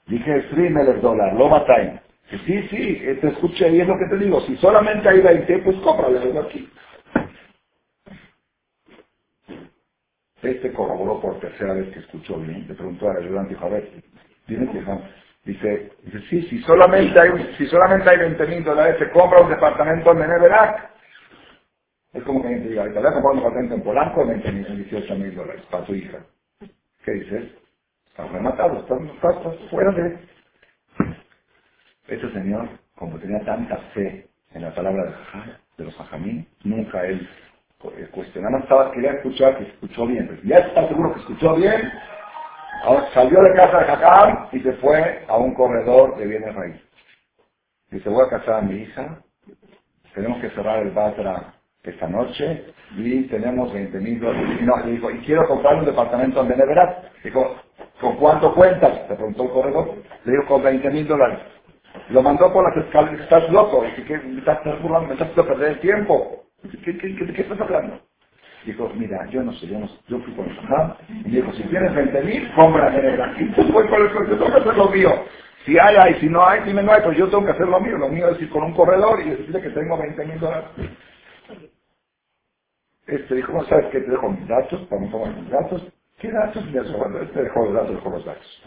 Dije stream el dólar, lo matan. Sí, sí, te escuché y es lo que te digo. Si solamente hay 20, pues cómprale aquí. Este corroboró por tercera vez que escuchó bien. Le preguntó al ayudante, dijo, a ver, dime que Dice, dice, sí, si solamente hay, si solamente hay 20 mil dólares, se compra un departamento en Meneverac. Es como que alguien te diga, ahorita voy a comprar un departamento en Polanco en 20 mil, 18 mil dólares para tu hija. ¿Qué dices? Estás rematado, estás, estás, fuera de... Este señor, como tenía tanta fe en la palabra de, de los hajamí, nunca él eh, cuestionaba, estaba, quería escuchar, que escuchó bien. Ya está seguro que escuchó bien. Ahora salió de casa de Jacam y se fue a un corredor de bienes raíces. Dice, voy a casar a mi hija, tenemos que cerrar el Batra esta noche y tenemos 20 mil dólares. Y no, le dijo, y quiero comprar un departamento en Beneverat. Dijo, ¿con cuánto cuentas? Le preguntó el corredor. Le dijo, con 20 mil dólares. Lo mandó por las escaleras, estás loco, ¿qué, me estás burlando, me estás haciendo perder el tiempo. ¿Qué, qué, qué, estás hablando? Dijo, mira, yo no sé, yo, yo fui con el Saham, y dijo, si tienes 20 mil, compra negra. Y tú voy con el yo tengo que hacer lo mío. Si hay, hay, si no hay, dime no hay, pues yo tengo que hacer lo mío. Lo mío es ir con un corredor y decirle que tengo 20 mil dólares. Este dijo, ¿no sabes qué? Te dejo mis datos, para no tomar mis datos, ¿Qué datos me este dejó los datos, dejó los datos.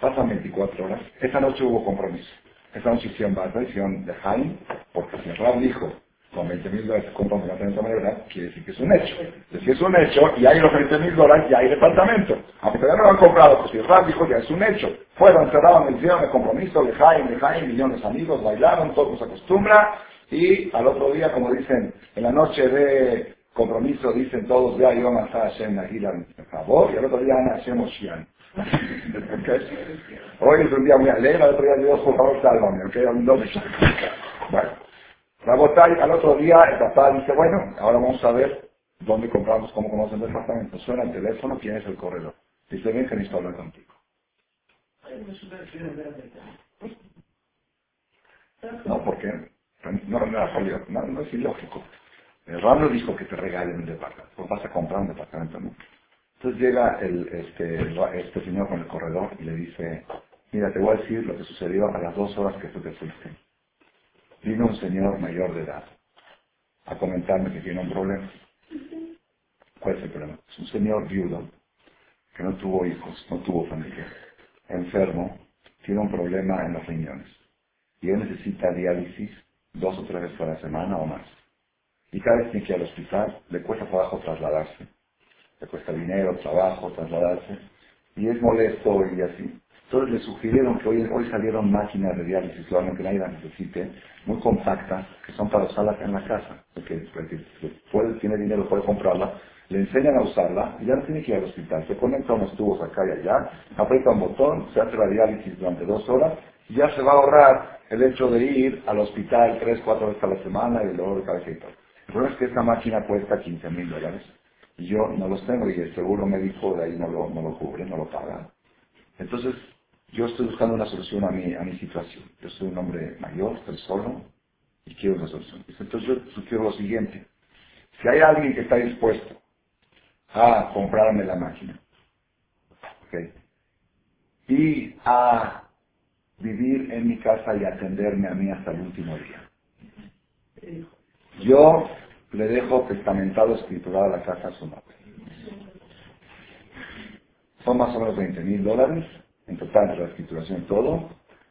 Pasan 24 horas. Esa noche hubo compromiso. Esa noche hicieron base, hicieron de Jaime, porque si el Rab dijo, con 20 mil dólares se compra un departamento de manera, quiere decir que es un hecho. Entonces, si es un hecho, y hay los 20 mil dólares, ya hay departamento. Aunque todavía no lo han comprado, pues si el Rab dijo, ya es un hecho. Fueron, cerraron, hicieron el compromiso, de Jaime, de Jaime, millones de amigos, bailaron, todo se acostumbra, y al otro día, como dicen, en la noche de compromiso, dicen todos, ya iba a a Hashem Nagilan favor, y al otro día Ana Hashem. Hoy es un día muy alegre, al otro día Dios, por favor, sálvame, ¿ok? Bueno, Rabotay, al otro día el papá dice, bueno, ahora vamos a ver dónde compramos, cómo conocen el departamento. Suena el teléfono, ¿quién es el corredor? Dice, ven que necesito hablar contigo. No, porque no, no, no, no es ilógico. El Rab dijo que te regalen un departamento, pues vas a comprar un departamento, ¿no? Entonces llega este, este señor con el corredor y le dice, mira, te voy a decir lo que sucedió a las dos horas que tú te fuiste. Vino un señor mayor de edad a comentarme que tiene un problema. ¿Cuál es el problema? Es un señor viudo que no tuvo hijos, no tuvo familia, enfermo, tiene un problema en los riñones y él necesita diálisis dos o tres veces a la semana o más. Y cada vez que ir al hospital, le cuesta trabajo trasladarse le cuesta dinero, trabajo, trasladarse, y es molesto y así. Entonces le sugirieron que hoy, hoy salieron máquinas de diálisis, que nadie las necesite, muy compactas, que son para usarlas en la casa, porque, puede, tiene dinero, puede comprarla, le enseñan a usarla y ya no tiene que ir al hospital. Se conecta unos tubos acá y allá, aprieta un botón, se hace la diálisis durante dos horas y ya se va a ahorrar el hecho de ir al hospital tres, cuatro veces a la semana y el dolor de cabeza y todo. El problema es que esta máquina cuesta 15 mil dólares yo no los tengo y el seguro médico de ahí no lo, no lo cubre, no lo paga. Entonces, yo estoy buscando una solución a mi, a mi situación. Yo soy un hombre mayor, estoy solo y quiero una solución. Entonces yo sugiero lo siguiente. Si hay alguien que está dispuesto a comprarme la máquina ¿okay? y a vivir en mi casa y atenderme a mí hasta el último día, yo le dejo testamentado escriturado la casa a su nombre. Son más o menos 20 mil dólares en total la escrituración todo,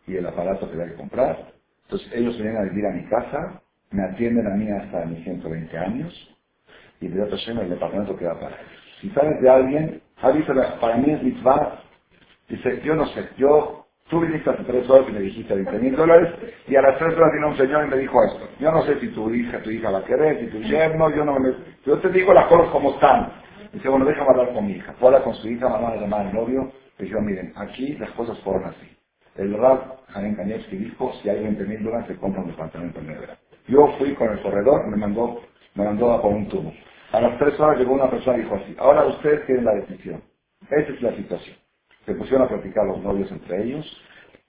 y el aparato que hay que comprar. Entonces ellos vienen a vivir a mi casa, me atienden a mí hasta mis 120 años, y de otro el departamento queda para ellos. Si sabes de alguien, para mí es mitzvah, dice, yo no sé, yo Tú viniste hace tres horas y me dijiste 20 mil dólares y a las tres horas vino un señor y me dijo esto. Yo no sé si tu hija, tu hija la querés, si tu yerno, yo no me... Yo te digo las cosas como están. Dice, bueno, déjame hablar con mi hija. Fue hablar con su hija, mamá de llamar al novio. Le dijo, miren, aquí las cosas fueron así. El Rab Jaén Kanievski dijo, si hay 20 mil dólares se compra un departamento en Nevera. Yo fui con el corredor, me mandó, me mandó a por un tubo. A las tres horas llegó una persona y dijo así, ahora ustedes tienen la decisión. Esa es la situación. Se pusieron a platicar los novios entre ellos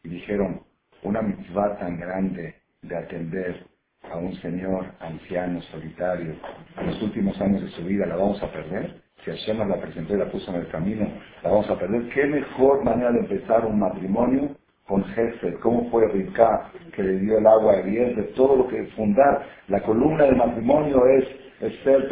y dijeron, una mitzvah tan grande de atender a un señor anciano, solitario, en los últimos años de su vida, la vamos a perder. Si Hashem nos la presentó y la puso en el camino, la vamos a perder. ¿Qué mejor manera de empezar un matrimonio con jefe? ¿Cómo fue Ricá que le dio el agua a? De todo lo que fundar. La columna del matrimonio es, ser,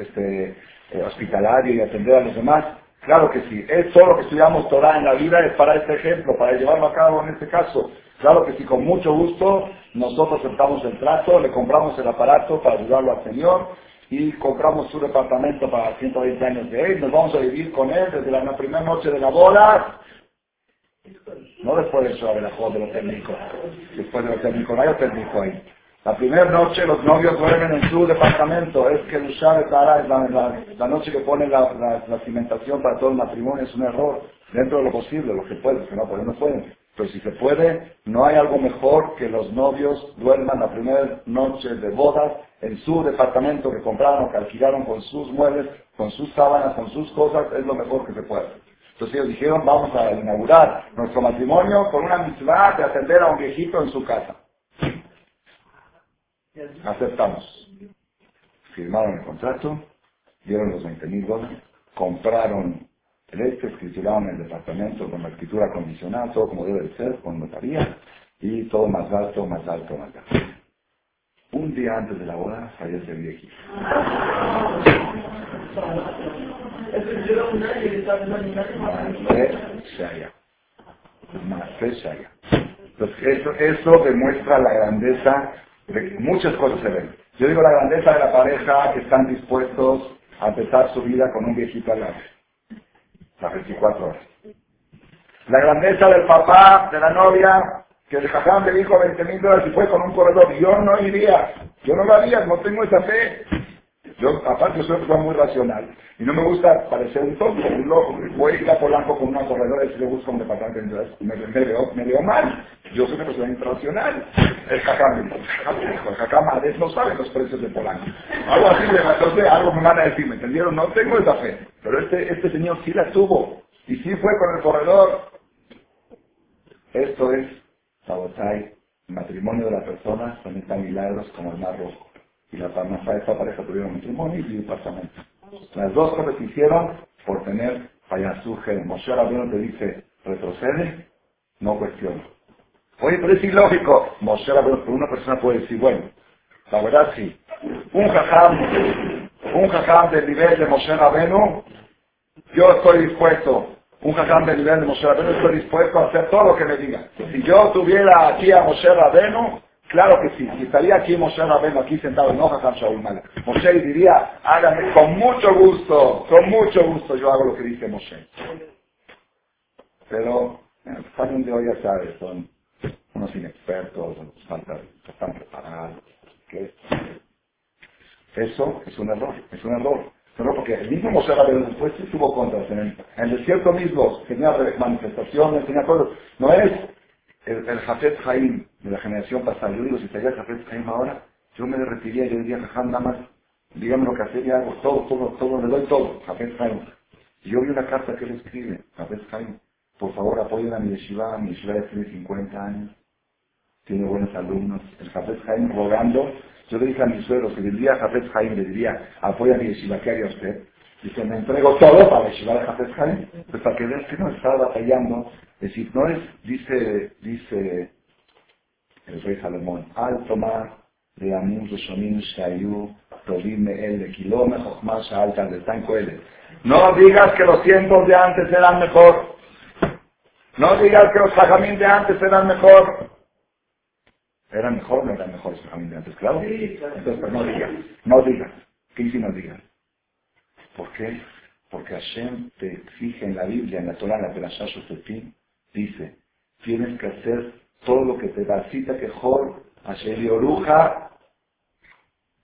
este, eh, hospitalario y atender a los demás. Claro que sí. Es todo lo que estudiamos Torah en la vida es para este ejemplo, para llevarlo a cabo en este caso. Claro que sí, con mucho gusto nosotros aceptamos el trato, le compramos el aparato para ayudarlo al Señor y compramos su departamento para 120 años de él. Nos vamos a vivir con él desde la primera noche de la boda. No después de la de los técnicos. Después de los técnicos, no hay técnico ahí. La primera noche los novios duermen en su departamento, es que el la, la, la, noche que pone la, cimentación para todo el matrimonio es un error, dentro de lo posible, lo que pueden, que no pueden, no pueden. Pero si se puede, no hay algo mejor que los novios duerman la primera noche de bodas en su departamento que compraron que alquilaron con sus muebles, con sus sábanas, con sus cosas, es lo mejor que se puede. Entonces ellos dijeron, vamos a inaugurar nuestro matrimonio con una mitzvah de atender a un viejito en su casa. Aceptamos. Firmaron el contrato, dieron los 20 mil dólares, compraron el este, escrituraron el departamento con la escritura condicional, todo como debe de ser, con notaría, y todo más alto, más alto, más alto. Un día antes de la boda fallece el viejito. Entonces, eso, eso demuestra la grandeza muchas cosas se ven. Yo digo la grandeza de la pareja que están dispuestos a empezar su vida con un viejito al lado. Las 24 horas. La grandeza del papá, de la novia, que el jajam le dijo 20 mil dólares y fue con un corredor. Yo no iría. Yo no lo haría, no tengo esa fe. Yo, aparte, soy una persona muy racional. Y no me gusta parecer un tonto, un loco. Voy a ir a Polanco con una corredora y si le busco un departamento de me, me, veo, me mal. Yo soy una persona irracional. El jacam, el dijo, el jacam no sabe los precios de Polanco. Algo así, entonces algo me van a decir, ¿me entendieron? No tengo esa fe. Pero este, este señor sí la tuvo. Y sí fue con el corredor. Esto es, Sabotai, matrimonio de la persona, son están milagros como el mar rojo y la parnasá de esta pareja tuvieron matrimonio y un pasamiento. Las dos cosas se hicieron por tener payasuje. Moshe Rabbeinu te dice, retrocede, no cuestiona. Oye, pero es ilógico. Moshe Rabbeinu, una persona puede decir, bueno, la verdad sí. Un jajam, un jajam del nivel de Moshe Rabbeinu, yo estoy dispuesto un jajam del nivel de Moshe Rabbeinu, estoy dispuesto a hacer todo lo que me diga. Si yo tuviera aquí a Moshe Rabbeinu, Claro que sí, si estaría aquí Moshe Rabbeinu, aquí sentado en Hoja Shaul Malek, Moshe diría, hágame con mucho gusto, con mucho gusto yo hago lo que dice Moshe. Pero, el de hoy ya sabes, son unos inexpertos, falta, están preparados. Eso es un error, es un error. Pero porque el mismo Moshe Rabbeinu después tuvo contras. En el, en el desierto mismo tenía manifestaciones, tenía cosas. No es el, el Jafet Jaim de la generación pasada, yo digo, si estaría Jafet Jaim ahora, yo me derretiría, yo diría, Jajam, nada más, dígame lo que hacer y hago todo, todo, todo, le doy todo, Jafet Jaim. Y yo vi una carta que él escribe, Jafet Jaim, por favor apoyen a mi yeshiva, mi yeshiva ya tiene 50 años, tiene buenos alumnos, el Jafet Jaim rogando, yo le dije a mi suegro, si vendría Jafet Jaim, le diría, apoya a mi yeshiva, ¿qué haría usted? Dice, me entrego todo para yeshiva de Jafet Jaim, pues para que veas que no estaba batallando es decir, no es, dice, dice el rey Salomón, al tomar de Amun Rishonim Shayu, Tovim El, Kilome Jochmas Alta de San No digas que los tiempos de antes eran mejor. No digas que los sajamín de antes eran mejor. ¿Eran mejor o no eran mejor los sajamín de antes? Claro. Entonces, pues no digas. No digas. ¿Qué dice no digas? ¿Por qué? Porque Hashem te exige en la Biblia, en la Torah, en la Perashah Shofetim, dice, tienes que hacer todo lo que te da cita que Jor, Asheli Oruja,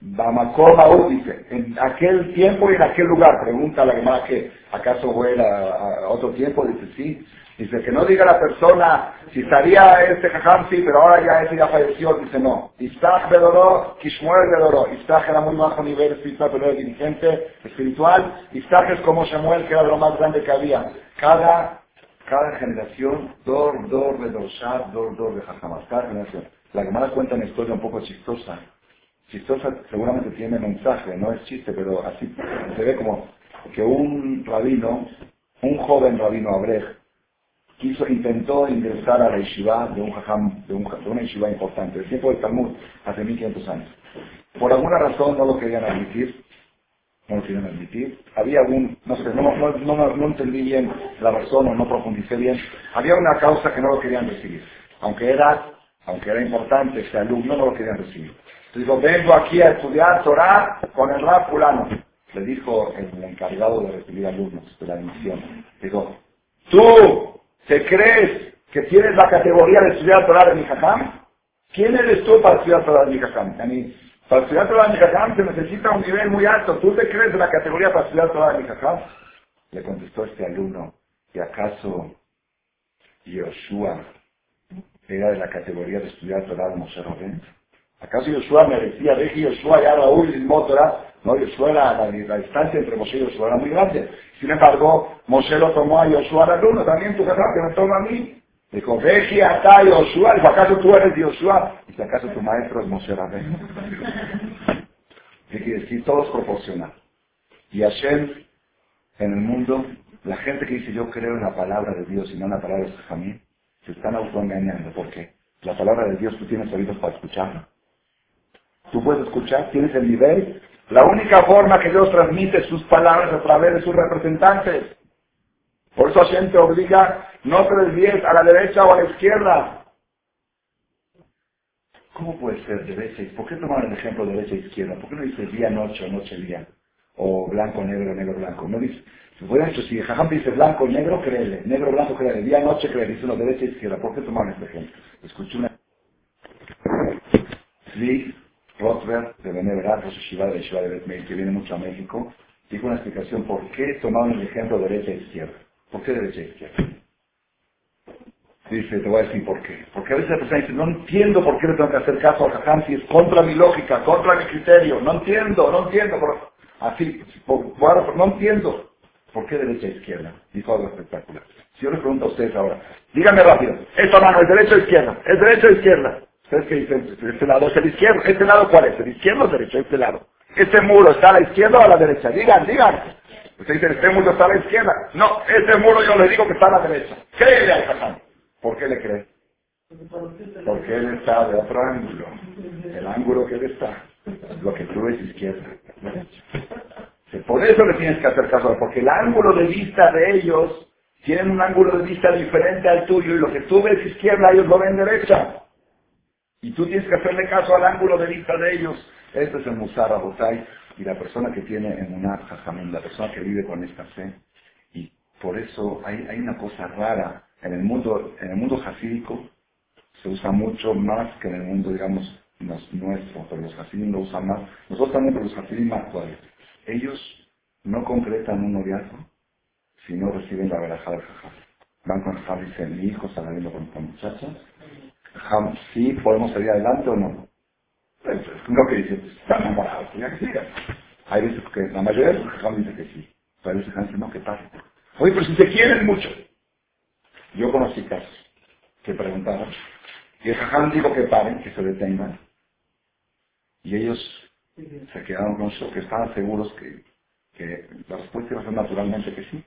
Bamakoma dice, en aquel tiempo y en aquel lugar, pregunta la más que acaso fue a, otro tiempo, dice sí, dice que no diga la persona, si estaría este jajam, sí, pero ahora ya ese ya falleció, dice no, Isaac Bedoró, Kishmuel Bedoró, Isaac era muy bajo nivel espiritual, pero era dirigente espiritual, Isaac es como Samuel, que era lo más grande que había, cada cada generación, dor, dor de doshar, dor, dor de jajamas. Cada generación. La Gemara cuenta una historia un poco chistosa. Chistosa seguramente tiene mensaje, no es chiste, pero así se ve como que un rabino, un joven rabino Abrej, quiso, intentó ingresar a la yeshiva de un jajam, de, un, de una yeshiva importante, del tiempo del Talmud, hace 1500 años. Por alguna razón no lo querían admitir, no lo quieren admitir. Había algún, no sé, no, no, no, no, entendí bien la razón o no profundicé bien. Había una causa que no lo querían recibir. Aunque era, aunque era importante, ese alumno no lo querían recibir. Entonces dijo, vengo aquí a estudiar Torah con el rap fulano. Le dijo el encargado de recibir alumnos de la admisión. Dijo, tú, ¿te crees que tienes la categoría de estudiar Torah de mi ¿Quién eres tú para estudiar Torah de mi para estudiar Torah de se necesita un nivel muy alto. ¿Tú te crees de la categoría para estudiar Torah de Le contestó este alumno, ¿y acaso Yoshua era de la categoría de estudiar Torah de Moshe? ¿Acaso Yoshua merecía, que Yoshua ya Raúl y Torah? No, Yoshua era, la, distancia entre Moshe y Yoshua era muy grande. Sin embargo, Moshe lo tomó a Yoshua al alumno, también tu que me toma a mí. Dijo, Veji hasta Yoshua. Dijo, ¿acaso tú eres Yoshua? Dice, ¿acaso tu maestro es Moshe Rabén? ¿Qué quiere decir? Todo es proporcional. Y Hashem, en el mundo, la gente que dice, yo creo en la palabra de Dios y no en la palabra de Jamín, se están autoengañando. ¿Por qué? La palabra de Dios, tú tienes oídos para escucharla. Tú puedes escuchar, tienes el nivel La única forma que Dios transmite sus palabras a través de sus representantes. Por eso Hashem te obliga, no te desvíes a la derecha o a la izquierda. ¿Cómo puede ser derecha? ¿Por qué tomar el ejemplo de derecha e izquierda? ¿Por qué no dice día, noche o noche, día? O blanco, negro, negro, blanco. No dice, si fuera hecho, si Jajam dice blanco, negro, créele. Negro, blanco, créele. Día, noche, créele. Dice uno derecha e izquierda. ¿Por qué tomar este ejemplo? Escuché una... Sí, Rothberg, de Beneverat, Shiva de Shiva de Betmeil, que viene mucho a México, dijo una explicación por qué tomaron el ejemplo derecha e izquierda. ¿Por qué derecha e izquierda? Dice, te voy a decir por qué. Porque a veces la persona dice, no entiendo por qué le tengo que hacer caso a Jajam si es contra mi lógica, contra mi criterio. No entiendo, no entiendo. Así, por, por, no entiendo. ¿Por qué derecha e izquierda? Dijo algo espectacular. Si yo les pregunto a ustedes ahora, díganme rápido, ¿esta mano es derecha o izquierda? ¿Es derecha o izquierda? ¿Ustedes qué dicen? ¿Este lado es el izquierdo? ¿Este lado cuál es? ¿El izquierdo o el derecho? Este lado. ¿Este muro está a la izquierda o a la derecha? Digan, digan. Ustedes dicen, este muro está a la izquierda. No, este muro yo le digo que está a la derecha. Créele al Jajam. ¿Por qué le cree? Porque él está de otro ángulo. El ángulo que él está. Lo que tú ves izquierda. Por eso le tienes que hacer caso, porque el ángulo de vista de ellos tienen un ángulo de vista diferente al tuyo y lo que tú ves izquierda ellos lo ven derecha. Y tú tienes que hacerle caso al ángulo de vista de ellos. Este es el Musar Abotay y la persona que tiene en una jajamín, la persona que vive con esta fe. Y por eso hay, una cosa rara en el mundo, en el mundo jasídico se usa mucho más que en el mundo, digamos, nuestro, pero los hasidim lo usan más. Nosotros también, pero los hasidim actuales. Ellos no concretan un noviazgo si no reciben la verajá del jajam. Van con jajam y dicen, mi hijo está saliendo con esta muchacha. Jajam, sí, podemos salir adelante o no. No que dicen, están enamorados, ya que sigan. Hay veces que la mayoría de los jajam dice que sí. Pero hay veces dicen, no, que pase. Oye, pero si se quieren mucho. Yo conocí casos que preguntaron, y el jajam dijo que paren, que se detengan. Y ellos se quedaron con eso, que estaban seguros que, que la respuesta iba a ser naturalmente que sí.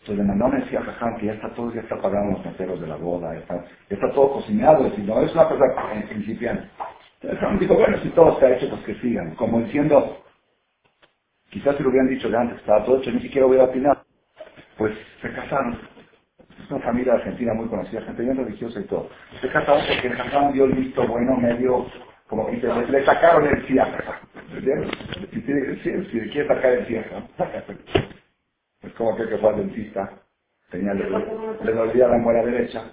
Entonces le mandó me decía Jajam que ya está todo, ya está pagando los meseros de la boda, ya está, está todo cocinado, decir, no es una cosa principiante. Entonces Jajam dijo, bueno, si todo está hecho, pues que sigan. Como diciendo, quizás si lo hubieran dicho de antes, estaba todo hecho, ni siquiera voy a opinar. Pues se casaron. Es una familia argentina muy conocida, gente bien religiosa y todo. Se casaron porque Jajam dio el visto bueno, medio como que le sacaron el fiaca. Si, si, si, quiere sacar el fiaca, Es como aquel que fue al dentista, tenía, le, le dolía la muela derecha,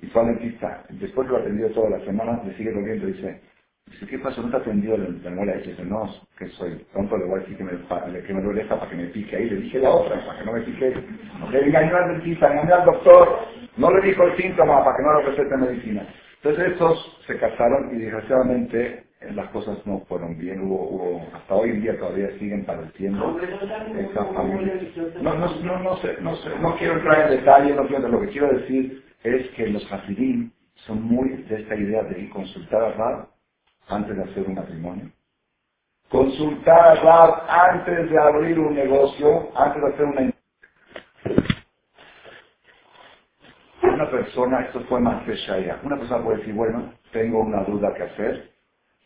y fue al dentista. Después lo atendió toda la semana, le sigue doliendo y dice, dice, ¿qué pasó? ¿No te atendió la, la muela? Dice, no, que soy tonto, le voy a decir que me, que me duele esta para que me pique. Ahí le dije la otra, para que no me pique. Le engañó al dentista, engañó al doctor, no le dijo el síntoma para que no le recete medicina. Entonces estos se casaron y desgraciadamente eh, las cosas no fueron bien. Hubo, hubo, hasta hoy en día todavía siguen padeciendo esa familia. No, no, no, no, sé, no, sé, no quiero entrar en detalle, no quiero, lo que quiero decir es que los hasidim son muy de esta idea de consultar a Rab antes de hacer un matrimonio. Consultar a Rab antes de abrir un negocio, antes de hacer una una persona, esto fue más de Shaya, una persona puede decir, bueno, tengo una duda que hacer,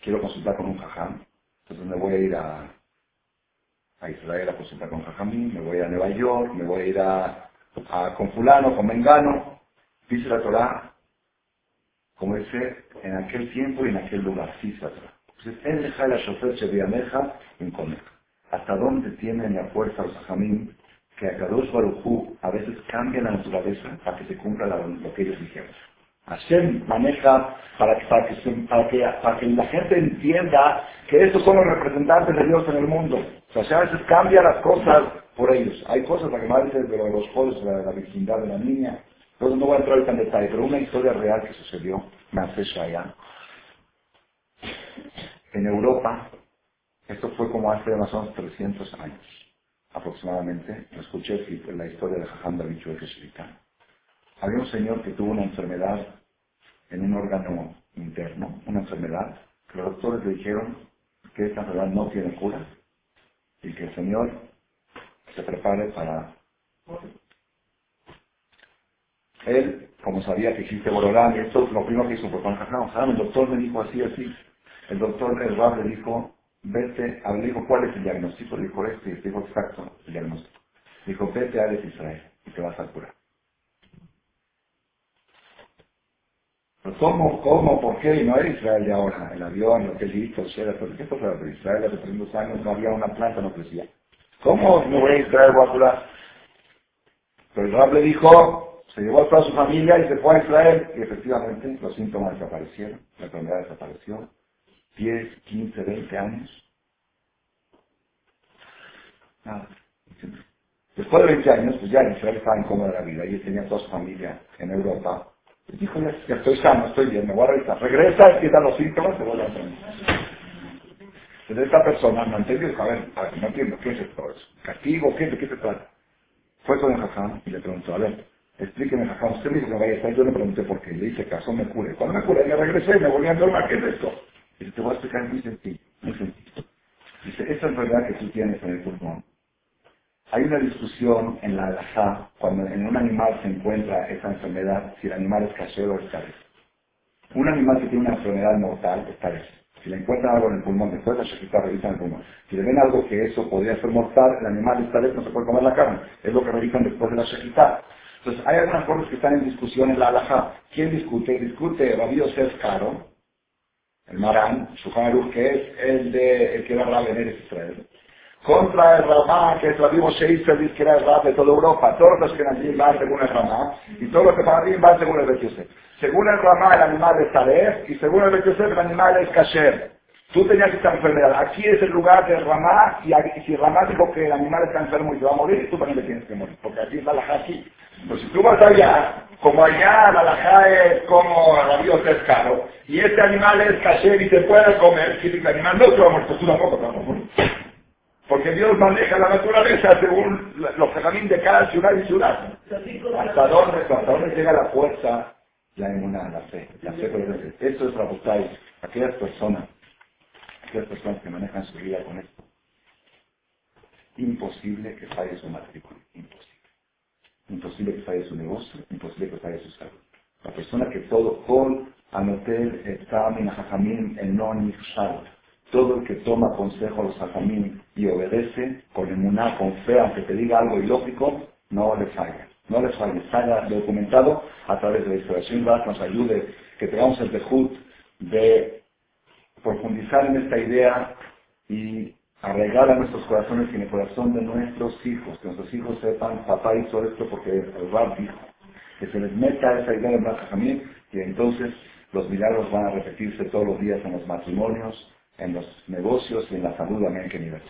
quiero consultar con un jajam, entonces me voy a ir a, a Israel a consultar con jajamí, me voy a Nueva York, me voy a ir a, a con fulano, con mengano, dice la Torah, como dice, en aquel tiempo y en aquel lugar, sí, la. Entonces, la chofer Cheviameja en. ¿Hasta dónde tienen la fuerza los jajamín que a Kadosh Barujú a veces cambia la naturaleza para que se cumpla lo que ellos dijeron. Hashem maneja para que, para, que, la gente entienda que estos son los representantes de Dios en el mundo. O sea, a veces cambia las cosas por ellos. Hay cosas, la que más dice de los jóvenes, de la, virginidad de la niña. Entonces no voy a entrar en detalle, pero una historia real que sucedió, hace allá. En Europa, esto fue como hace más o menos 300 años aproximadamente, escuché la historia de Jajam David. Había un señor que tuvo una enfermedad en un órgano interno, una enfermedad, que los doctores le dijeron que esta enfermedad no tiene cura y que el señor se prepare para... Él, como sabía que existe Borolán, esto lo primero que hizo fue con Jajam, el doctor me dijo así, así. El doctor, el le dijo, vete, le dijo, ¿cuál es el diagnóstico? Le dijo, este, y dijo, exacto, el diagnóstico. Dijo, vete a Israel y te vas a curar. Pero ¿cómo, cómo, por qué? Y no era Israel de ahora, el avión, lo que listo, el Shera, ¿por qué fue de Israel hace 300 años? No había una planta, no crecía. ¿Cómo no voy a Israel, voy a curar? Pero el Rab le dijo, se llevó a toda su familia y se fue a Israel. Y efectivamente los síntomas desaparecieron, la enfermedad desapareció. 10, 15, 20 años. Nada. Después de 20 años, pues ya Israel estaba incómodo de la vida él tenía toda su familia en Europa. Y dijo, ya, estoy sano, estoy bien, me voy a revisar. Regresa, empiezan los síntomas, se vuelve a hacer. Entonces esta persona entendió, dijo, a ver, no entiendo, ¿qué es esto? ¿Es ¿Castigo? ¿Qué? ¿De qué se trata? Fue con el jajam y le preguntó, a ver, explíqueme jajam, usted me dijo que vaya a estar, yo le pregunté por qué, le hice caso, me curé. Cuando me curé, me regresé, me volví a enfermar, ¿qué es esto? Y te voy a explicar muy sencillo, muy sencillo. Dice, esta enfermedad que tú tienes en el pulmón, hay una discusión en la alajá, cuando en un animal se encuentra esa enfermedad, si el animal es casero o es. Un animal que tiene una enfermedad mortal es. Si le encuentran algo en el pulmón, después de la shejita revisan el pulmón. Si le ven algo que eso podría ser mortal, el animal es taref, no se puede comer la carne. Es lo que revisan después de la shejita. Entonces, hay algunas cosas que están en discusión en la alajá. ¿Quién discute? Discute Rabbi Yosef Caro, el Marán, Shulchan que es el de el que era Rab en Israel contra el Ramá, que es vivo Sheisel, dice que era el Rab de toda Europa. Todos los que nacían van según el Ramá, y todos los que van van según el Betiyosef. Según el Ramá, el animal es Taref, y según el Betiyosef, el animal es Kasher. Tú tenías esta enfermedad. Aquí es el lugar del Ramá, y, si Ramá dijo que el animal está enfermo y se va a morir, tú también le tienes que morir, porque aquí es la Lajá aquí. Pues si tú vas allá, como allá la Lajá es como la Dios es caro, y este animal es Kasher y se puede comer, si el animal no se va a morir, pues tú tampoco te vas a morir. Porque Dios maneja la naturaleza según los jardines de cada ciudad y ciudad. ¿Hasta dónde, hasta dónde llega la fuerza? La emuná, la fe. La fe Esto es Rabotai. Aquellas personas, aquellas personas que manejan su vida con esto. Imposible que falle su matrimonio. Imposible. Imposible que falle su negocio. Imposible que falle su salud. La persona que todo, con anotel, examen, jajamín, el non todo el que toma consejo a los hajamim y obedece con emuná, con fe, aunque te diga algo ilógico, no le falla. No le falla. Está documentado a través de la. Shinbat nos ayude que tengamos el dejud de profundizar en esta idea y arreglar a nuestros corazones y en el corazón de nuestros hijos, que nuestros hijos sepan, papá hizo esto porque el Rab dijo, que se les meta esa idea de Hajamim y entonces los milagros van a repetirse todos los días en los matrimonios, en los negocios y en la salud. Amén, que nivel.